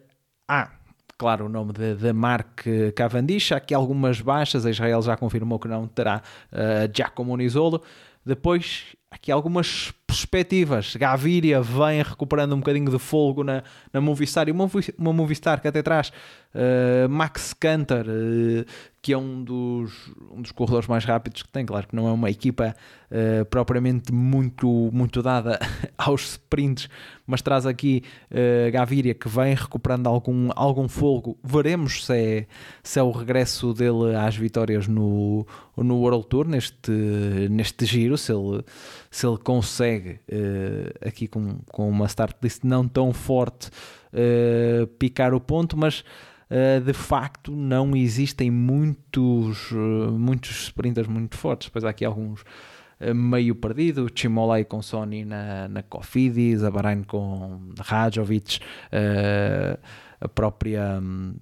ah, claro, o nome de, de Mark Cavendish. Há aqui algumas baixas, a Israel já confirmou que não terá uh, Giacomo Nisolo. Depois, aqui algumas perspectivas. Gaviria vem recuperando um bocadinho de fogo na, na Movistar e uma, uma Movistar que até traz uh, Max Canter, uh, que é um dos, um dos corredores mais rápidos que tem. Claro que não é uma equipa uh, propriamente muito, muito dada (laughs) aos sprints, mas traz aqui Gaviria que vem recuperando algum, algum fogo. Veremos se é, se é o regresso dele às vitórias no, no World Tour, neste, neste giro, se ele, se ele consegue uh, aqui com, com uma start list não tão forte picar o ponto, mas Uh, de facto não existem muitos, uh, muitos sprinters muito fortes. Depois há aqui alguns uh, meio perdidos, Chimolai com Sony na, na Cofidis, a Bahrein com Rajovic, a própria... Um,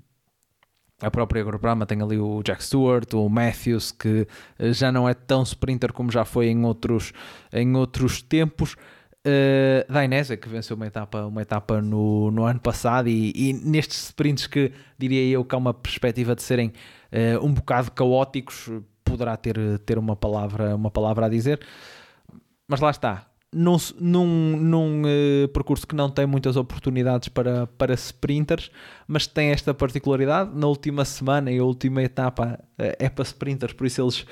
a própria Groupama tem ali o Jack Stewart, o Matthews, que já não é tão sprinter como já foi em outros, em outros tempos. Uh, da Inésia, que venceu uma etapa, uma etapa no, no ano passado, e, e, nestes sprints que diria eu que há uma perspectiva de serem uh, um bocado caóticos, poderá ter, ter uma, palavra, uma palavra a dizer. Mas lá está, num, num, num uh, percurso que não tem muitas oportunidades para, para sprinters, mas tem esta particularidade. Na última semana e a última etapa é para sprinters, por isso eles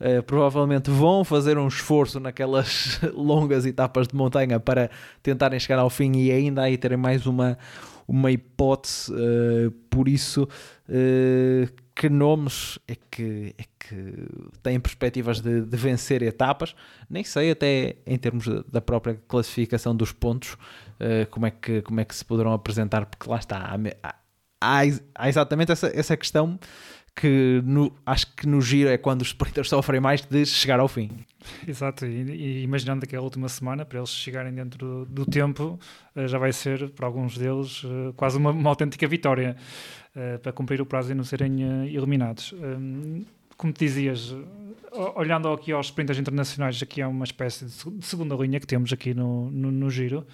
Uh, provavelmente vão fazer um esforço naquelas (laughs) longas etapas de montanha para tentarem chegar ao fim e ainda aí terem mais uma, uma hipótese. Uh, por isso, uh, que nomes é que, é que têm perspectivas de, de, vencer etapas? Nem sei, até em termos da própria classificação dos pontos, como, é que, como é que se poderão apresentar, porque lá está, há, há, há exatamente essa, essa questão que no, acho que no giro é quando os sprinters (laughs) sofrem mais de chegar ao fim. Exato, e, e imaginando aquela última semana, para eles chegarem dentro do, do tempo, uh, já vai ser, para alguns deles, uh, quase uma, uma, autêntica vitória para cumprir o prazo e não serem eliminados. Como te dizias, olhando aqui aos sprinters internacionais, aqui é uma espécie de segunda linha que temos aqui no, no, no giro,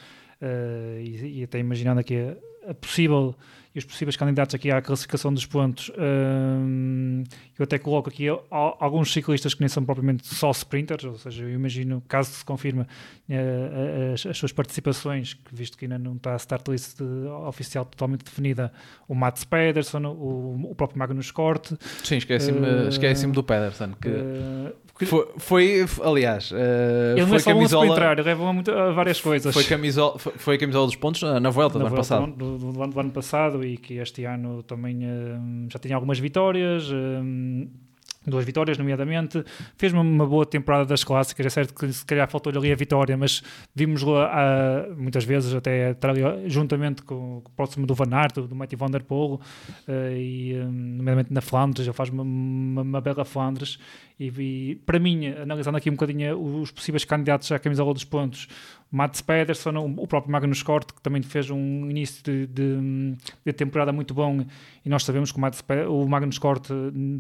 e, e, até imaginando aqui a, a possível e os possíveis candidatos aqui à classificação dos pontos, hum, eu até coloco aqui alguns ciclistas que nem são propriamente só sprinters, ou seja, eu imagino, caso se confirme eh, as, as, suas participações, visto que ainda não está a start list oficial totalmente definida, o Mats Pedersen, o, o próprio Magnus Corte. Sim, esqueci-me uh, esqueci do Pedersen, que uh, foi, foi, aliás, uh, ele foi camisola. Entrar, ele leva a, várias coisas. Foi camisola, foi, foi camisola dos pontos na, na volta do ano passado. Do, do, do, ano passado e que este ano também uh, já tinha algumas vitórias. Uh, duas vitórias, nomeadamente. Fez uma, boa temporada das clássicas. É certo que se calhar faltou-lhe ali a vitória, mas vimos lá uh, muitas vezes até juntamente com, o próximo do Van Aert, do, Matthew Van Der Poel, uh, e um, nomeadamente na Flandres, ele faz uma, uma, uma bela Flandres. E, e, para mim, analisando aqui um bocadinho os possíveis candidatos à camisola dos pontos, Mats Pedersen, o próprio Magnus Kort, que também fez um início de, de, de temporada muito bom, e nós sabemos que o, Mats, o Magnus Kort,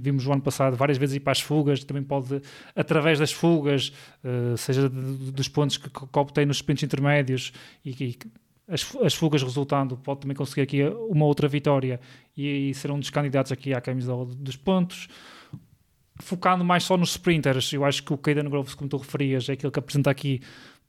vimos o ano passado várias vezes ir para as fugas, também pode, através das fugas, uh, seja de, dos pontos que, que obtém nos sprints intermédios, e, e as, as, fugas resultando, pode também conseguir aqui uma outra vitória. E, e ser um dos candidatos aqui à camisola dos pontos. Focando mais só nos sprinters, eu acho que o Caden Groves, como tu referias, é aquele que apresenta aqui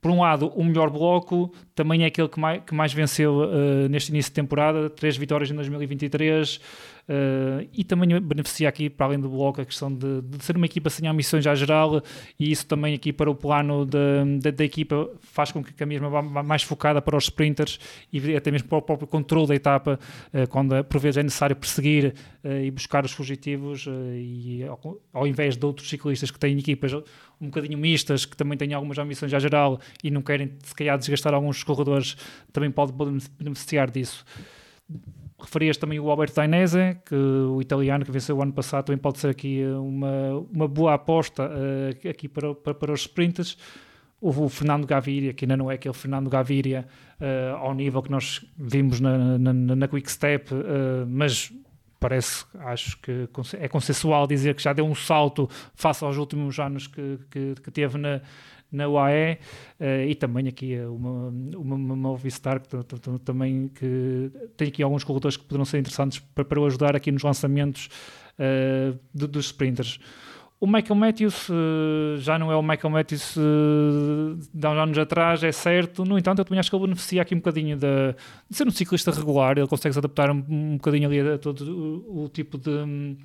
por um lado, o melhor bloco também é aquele que mais, que mais venceu uh, neste início de temporada, três vitórias em 2023, Uh, e também beneficia aqui, para além do bloco, a questão de, de, ser uma equipa sem ambições à geral, e isso também aqui para o plano da equipa faz com que a mesma vá mais focada para os sprinters e até mesmo para o próprio controle da etapa, uh, quando por vezes é necessário perseguir uh, e buscar os fugitivos, e ao, ao, invés de outros ciclistas que têm equipas um bocadinho mistas, que também têm algumas ambições à geral e não querem se calhar desgastar alguns corredores, também pode beneficiar disso referias também o Albert Dainese, que o italiano que venceu o ano passado também pode ser aqui uma, uma boa aposta uh, aqui para, para, para os sprinters. Houve o Fernando Gaviria, que ainda não é aquele Fernando Gaviria uh, ao nível que nós vimos na, na, na Quick Step, uh, mas parece, acho que é consensual dizer que já deu um salto face aos últimos anos que, que, que teve na, na UAE uh, e também aqui uma, uma, uma Movistar que também que tem aqui alguns corredores que poderão ser interessantes para, para ajudar aqui nos lançamentos uh, dos sprinters. O Michael Matthews uh, já não é o Michael Matthews de há uns anos atrás, é certo. No entanto, eu também acho que ele beneficia aqui um bocadinho de, de ser um ciclista regular. Ele consegue se adaptar um, um bocadinho ali a todo o, o tipo de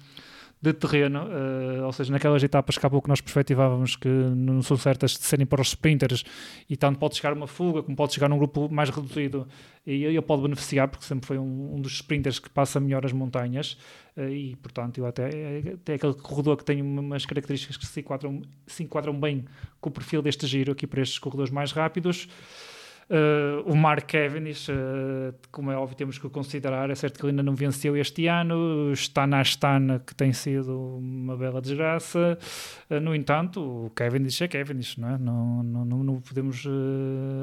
de terreno, uh, ou seja, naquelas etapas que há pouco nós perspectivávamos que não são certas de serem para os sprinters e tanto pode chegar uma fuga como pode chegar num grupo mais reduzido e ele pode beneficiar porque sempre foi um, um dos sprinters que passa melhor as montanhas uh, e portanto eu até, até aquele corredor que tem umas características que se enquadram, se enquadram bem com o perfil deste giro aqui para estes corredores mais rápidos Uh, o Mark Cavendish, uh, como é óbvio, temos que o considerar. É certo que ele ainda não venceu este ano. Está na Astana, que tem sido uma bela desgraça. Uh, no entanto, o Cavendish é Cavendish, não é? Não, não, não podemos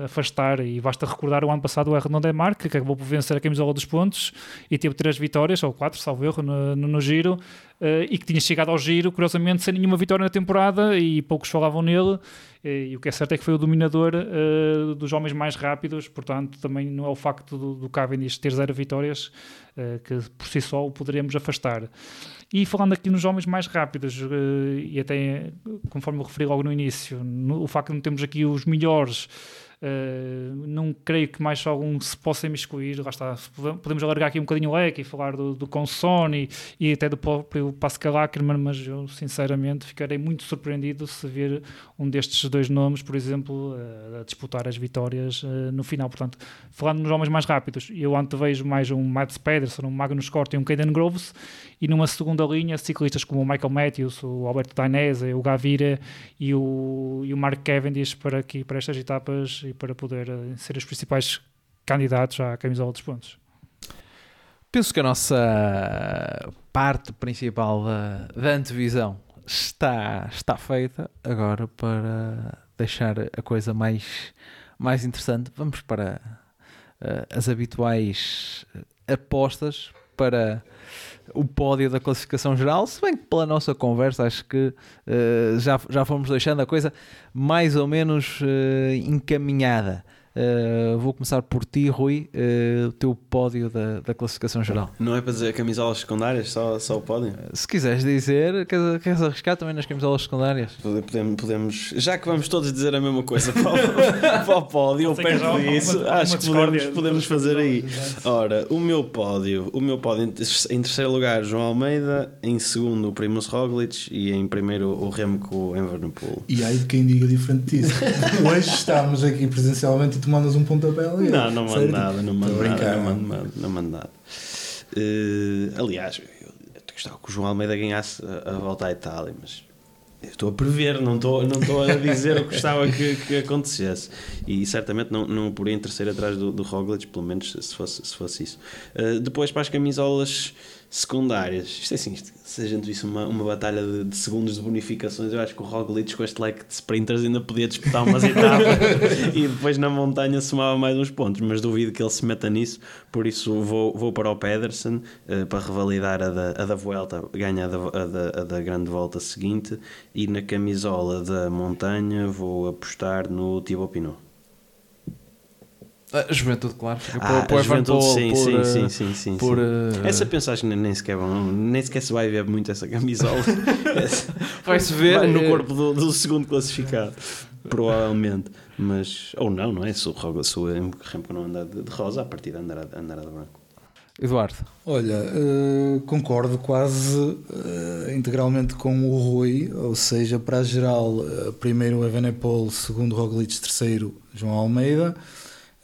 afastar. E basta recordar o ano passado o Renault Mark, que acabou por vencer a camisola dos pontos e teve três vitórias, ou quatro, salvo erro, no, no, no giro. E que tinha chegado ao giro, curiosamente, sem nenhuma vitória na temporada e poucos falavam nele e o que é certo é que foi o dominador uh, dos homens mais rápidos, portanto, também não é o facto do, do Cavendish ter zero vitórias uh, que por si só o poderíamos afastar. E falando aqui nos homens mais rápidos, uh, e até conforme eu referi logo no início, no, o facto de não termos aqui os melhores Uh, não creio que mais algum se possa imiscuir. Lá está, podemos alargar aqui um bocadinho o leque e falar do, do e, até do próprio Pascal Ackermann, mas eu sinceramente ficarei muito surpreendido se ver um destes dois nomes, por exemplo, uh, a disputar as vitórias uh, no final. Portanto, falando nos homens mais rápidos, eu antevejo mais um Mads Pedersen, um Magnus Cort e um Caden Groves, e numa segunda linha, ciclistas como o Michael Matthews, o Alberto Dainese, o Gavira e o, e o Mark Cavendish para, aqui, para estas etapas e para poder eh, ser os principais candidatos à camisola dos pontos. Penso que a nossa parte principal da, da antevisão está, está feita agora para deixar a coisa mais, mais interessante. Vamos para uh, as habituais apostas para o pódio da classificação geral, se bem que pela nossa conversa acho que uh, já, já fomos deixando a coisa mais ou menos uh, encaminhada. Uh, vou começar por ti, Rui, uh, o teu pódio da, da classificação geral. Não é para dizer camisolas secundárias, só, só o pódio? Se quiseres dizer, queres, queres arriscar também nas camisolas secundárias? Podemos, podemos, já que vamos todos dizer a mesma coisa para o, (laughs) para o pódio, ou perto disso, uma, acho uma que podemos, podemos fazer aí. Ora, o meu pódio, o meu pódio em terceiro lugar, João Almeida, em segundo, o Primus Roglic e em primeiro, o Remco Evenepoel. E aí de quem diga diferente disso. (laughs) Hoje estamos aqui presencialmente tu mandas um pontapé ali. Não, não mando nada, não mando nada, não mando, não mando nada. Uh, aliás, eu, eu gostava que o João Almeida ganhasse a, a volta à Itália, mas eu estou a prever, não estou, não estou a dizer o que gostava que, que acontecesse. E certamente não, não poria em terceiro atrás do, do Roglic, pelo menos se fosse, se fosse isso. Uh, depois para as camisolas secundárias. Isto é assim, isto, se a gente visse uma, uma batalha de, de, segundos de bonificações, eu acho que o Roglic com este leque de sprinters ainda podia disputar umas (laughs) etapas. E depois na montanha somava mais uns pontos, mas duvido que ele se meta nisso, por isso vou, vou para o Pedersen uh, para revalidar a da, a da Vuelta, ganha a da, a, da, a da grande volta seguinte. E na camisola da montanha vou apostar no Thibaut Pinot. A juventude, claro. Ah, por, a juventude, sim, por, sim, sim, sim, sim, por, sim. Uh... Essa pensagem nem sequer, nem sequer se vai ver muito essa camisola. (laughs) Vai-se ver vai no eh, corpo do, do, segundo classificado, (laughs) provavelmente. Mas, ou não, não é? Se o Roga, se o Remco não andar de, de rosa, a partir de andar, andar de branco. Eduardo. Olha, uh, concordo quase uh, integralmente com o Rui, ou seja, para a geral, uh, primeiro Evenepoel, segundo Roglic, terceiro João Almeida.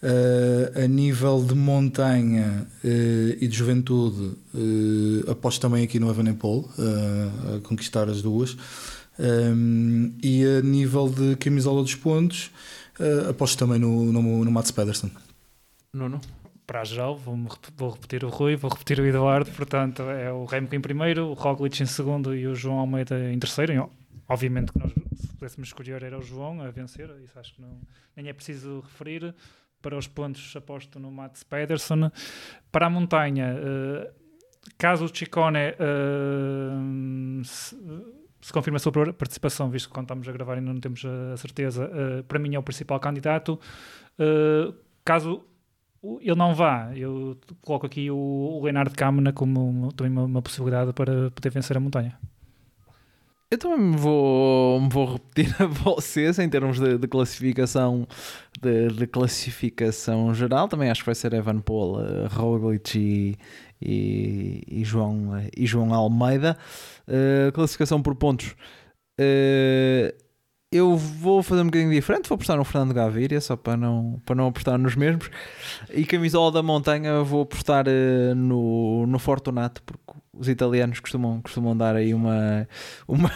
Uh, a nível de montanha uh, e de juventude, uh, aposto também aqui no Evenepoel a conquistar as duas. Um, e a nível de camisola dos pontos, aposto também no, no, no Mats Pedersen. Nuno? Para geral, vou, vou repetir o Rui, vou repetir o Eduardo. Portanto, é o Remco em primeiro, o Roglic em segundo e o João Almeida em terceiro. E, obviamente que nós, se pudéssemos escolher, era o João a vencer. Isso acho que não, nem é preciso referir para os pontos aposto no Mats Pedersen. Para a montanha, uh, caso o Chicone uh, se, se confirma a sua participação, visto que quando estamos a gravar ainda não temos a certeza, uh, para mim é o principal candidato. Caso ele não vá, eu coloco aqui o, Leonardo Câmara como também uma, uma, possibilidade para poder vencer a montanha. Eu também me vou, me vou repetir a (laughs) vocês em termos de, de classificação de, de, classificação geral. Também acho que vai ser Evan Paul, uh, Roglic e, e, e, João, e João Almeida. Uh, classificação por pontos. Uh, eu vou fazer um bocadinho diferente, vou apostar no Fernando Gaviria, só para não, para não apostar nos mesmos. E camisola da montanha vou apostar uh, no, no Fortunato, porque os italianos costumam, costumam dar aí uma, (laughs) uma,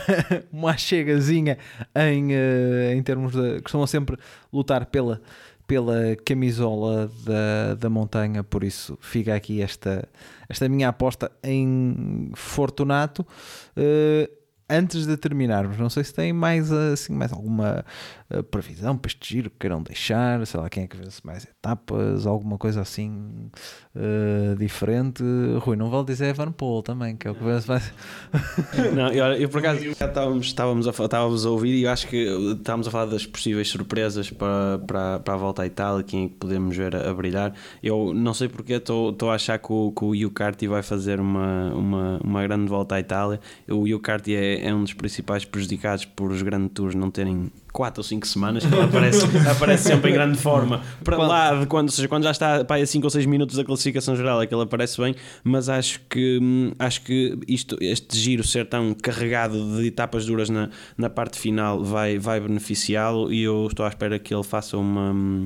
uma chegazinha em, uh, em termos de. costumam sempre lutar pela, pela camisola da, da montanha, por isso fica aqui esta, esta minha aposta em Fortunato. Uh, antes de terminarmos, não sei se tem mais, assim, mais alguma uh, previsão para este giro que queiram deixar, sei lá, quem é que vê-se mais etapas, alguma coisa assim uh, diferente. Rui, não vale dizer Evan Paul também, que é o que vê-se mais. (laughs) não, eu, eu por acaso estávamos, estávamos, a, estávamos a ouvir e eu acho que estávamos a falar das possíveis surpresas para, para, para a volta à Itália, quem é que podemos ver a, a brilhar. Eu não sei porque estou a achar que o, que o Yucarti vai fazer uma, uma, uma grande volta à Itália. O Yucarti é é, um dos principais prejudicados por os grandes tours não terem 4 ou 5 semanas, que ele aparece, (laughs) aparece sempre em grande forma. Para quando? lá, de quando, seja, quando já está para 5 ou 6 minutos da classificação geral, é que ele aparece bem, mas acho que, hum, acho que isto, este giro ser tão carregado de etapas duras na, na parte final vai, vai beneficiá-lo e eu estou à espera que ele faça uma hum,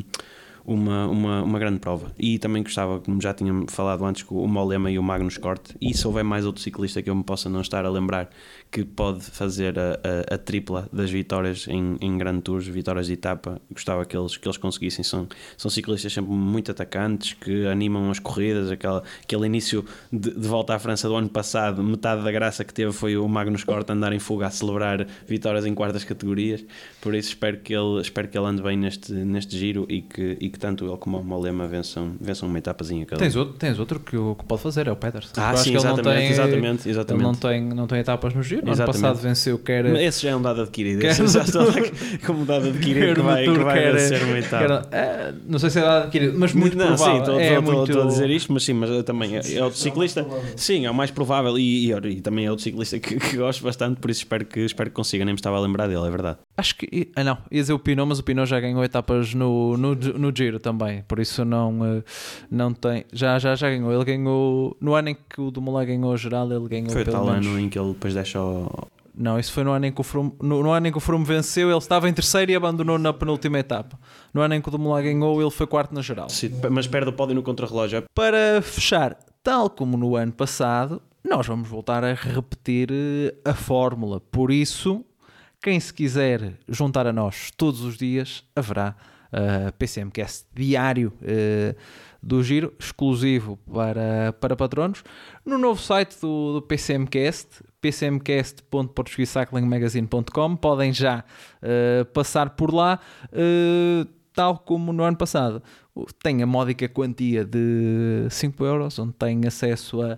uma, uma, uma grande prova. E também gostava, como já tinha falado antes, com o Molema e o Magnus Corte. E se houver mais outro ciclista que eu me possa não estar a lembrar que pode fazer a, a, a tripla das vitórias em, em Grand Tours, vitórias de etapa, gostava que eles, que eles conseguissem. São, são ciclistas sempre muito atacantes que animam as corridas. Aquela, aquele início de, de volta à França do ano passado, metade da graça que teve foi o Magnus Corte andar em fuga a celebrar vitórias em quartas categorias. Por isso espero que ele, espero que ele ande bem neste, neste giro e que, e que tanto ele como o Molema vençam, vençam uma etapazinha cada tens outro, tens outro que, o, que pode fazer, é o Peters. Ah, sim, exatamente, tem, exatamente, exatamente. Ele não tem, não tem etapas no giro. No ano passado venceu quer... Esse já é um dado adquirido. Esse já está (laughs) como dado adquirido que vai, que vai quer, ser uma etapa. é, não sei se é dado adquirido, mas muito não, provável. Sim, estou, é estou, muito... estou a dizer isto, mas sim, mas também é, é outro ciclista. Sim, é o mais provável e, e, e também é outro ciclista que, (laughs) que, gosto bastante, por isso espero que, espero que consiga. Nem me estava a lembrar dele, é verdade. Acho que, ah, não, ia dizer o Pinot, mas o Pinot já ganhou etapas no, no, no Giro também, por isso não, eh, não tem. Já, já, já ganhou. Ele ganhou no ano em que o Dumoulin ganhou a geral, ele ganhou Foi pelo tal menos... ano em que ele depois deixa o. Não, isso foi no ano em que o Froome, no, no, ano em que o Froome venceu, ele estava em terceiro e abandonou na penúltima etapa. No ano em que o Dumoulin ganhou, ele foi quarto na geral. Sim, mas perde o pódio no contrarrelógio. Para fechar, tal como no ano passado, nós vamos voltar a repetir eh, a fórmula. Por isso, quem se quiser juntar a nós todos os dias, haverá uh, PCMcast diário uh, do Giro, exclusivo para, para patronos, no novo site do, do PCMcast, pcmcast.portuguesecyclingmagazine.com. Podem já uh, passar por lá, uh, tal como no ano passado. Tem a módica quantia de 5 euros, onde tem acesso a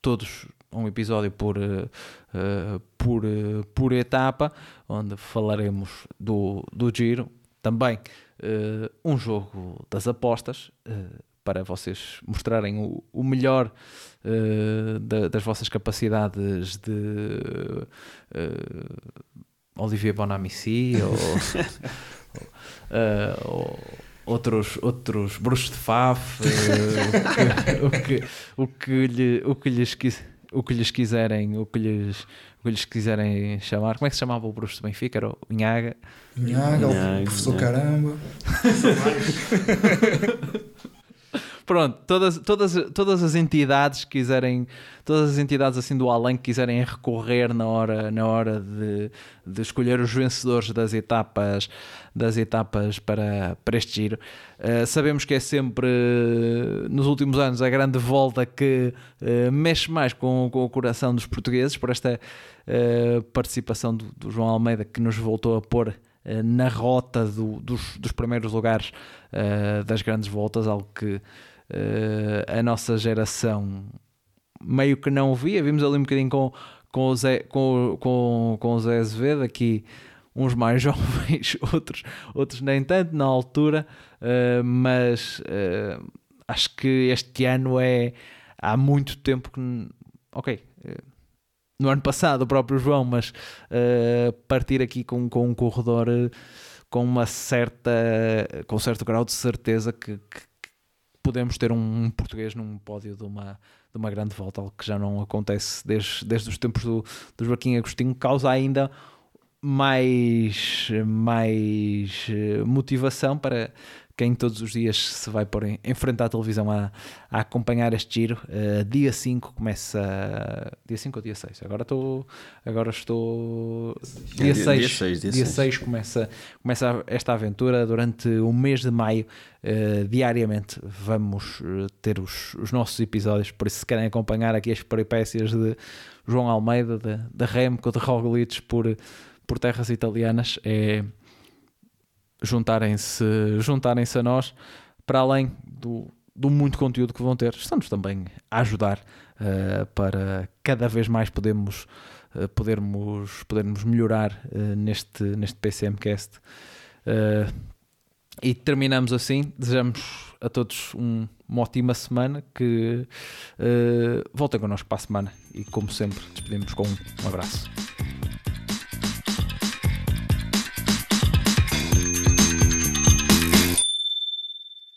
todos um episódio por, uh, por, uh, por etapa, onde falaremos do, do giro, também uh, um jogo das apostas, para vocês mostrarem o, o melhor da, das vossas capacidades de Olivier Bonamici (laughs) ou, ou outros, outros bruxos de Faf, o, que, o, que, lhe, o que lhes quis o que lhes quiserem, o que lhes, o que lhes quiserem chamar. Como é que se chamava o bruxo do Benfica? Era o Inhaga. Inhaga, o professor Caramba. (laughs) Pronto, todas, todas, todas as entidades quiserem, todas as entidades assim do além que quiserem recorrer na hora, na hora de, de escolher os vencedores das etapas, das etapas para, para este giro. Uh, sabemos que é sempre, nos últimos anos, a grande volta que uh, mexe mais com, com, o coração dos portugueses por esta uh, participação do, do João Almeida que nos voltou a pôr na rota do, dos, dos, primeiros lugares uh, das grandes voltas, algo que uh, a nossa geração meio que não via. Vimos ali um bocadinho com, com o Zé, com, com, com o Zé Azevedo, aqui uns mais (laughs) jovens, outros, outros nem tanto na altura, uh, mas uh, acho que este ano é há muito tempo que ok no ano passado o próprio João, mas uh, partir aqui com, com um corredor uh, com uma certa com um certo grau de certeza que, que, que podemos ter um, português num pódio de uma, de uma grande volta, algo que já não acontece desde, desde os tempos do, do Joaquim Agostinho, causa ainda mais, mais eh, motivação para, quem todos os dias se vai pôr em, em frente à televisão a, a acompanhar este giro. Uh, dia 5 começa. Dia 5 ou dia 6? Agora estou. Agora estou. Dia 6. Dia 6, dia dia 6 começa, começa esta aventura. Durante o mês de maio, uh, diariamente, vamos eh, ter os, os nossos episódios. Por isso, se querem acompanhar aqui as peripécias de João Almeida, de Remco, de Roglic por, por terras italianas, é juntarem-se juntarem a nós, para além do, do muito conteúdo que vão ter, estamos também a ajudar uh, para cada vez mais podermos, uh, podermos, podermos melhorar uh, neste, neste PCMcast. e terminamos assim. Desejamos a todos um, uma ótima semana. Que voltem connosco para a semana. E como sempre, despedimos com um abraço.